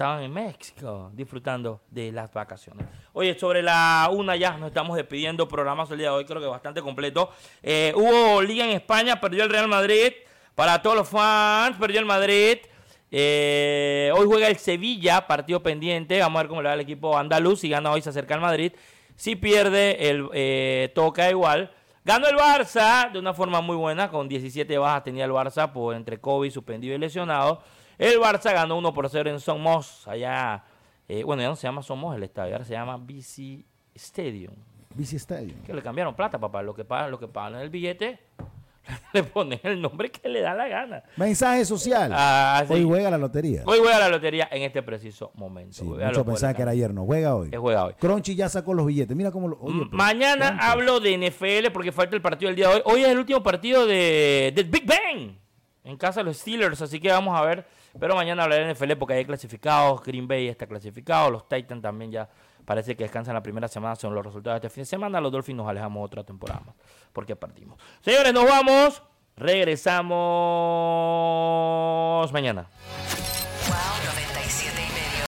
Estaban en México disfrutando de las vacaciones. Oye, sobre la una ya nos estamos despidiendo. Programazo el día de hoy, creo que bastante completo. Eh, hubo Liga en España, perdió el Real Madrid. Para todos los fans, perdió el Madrid. Eh, hoy juega el Sevilla, partido pendiente. Vamos a ver cómo le va el equipo andaluz. Si gana hoy, se acerca al Madrid. Si pierde, el, eh, toca igual. Ganó el Barça de una forma muy buena, con 17 bajas tenía el Barça por entre COVID, suspendido y lesionado. El Barça ganó 1 por 0 en Somos, allá, eh, bueno, ya no se llama Somos el estadio, ahora se llama BC Stadium. BC Stadium. Que le cambiaron plata, papá, lo que pagan, lo que pagan en el billete, le ponen el nombre que le da la gana. Mensaje social. Ah, sí. Hoy juega la lotería. Hoy voy a la lotería en este preciso momento. Sí, muchos pensaban que era ayer, no. Juega hoy. Que juega hoy. Crunchy ya sacó los billetes. Mira cómo lo. oye, Mañana ¿cuántos? hablo de NFL porque falta el partido del día de hoy. Hoy es el último partido de, del Big Bang en casa de los Steelers, así que vamos a ver. Pero mañana hablaré de NFL porque hay clasificados. Green Bay está clasificado. Los Titans también ya parece que descansan la primera semana. Son los resultados de este fin de semana. Los Dolphins nos alejamos otra temporada más porque partimos. Señores, nos vamos. Regresamos mañana. Wow 97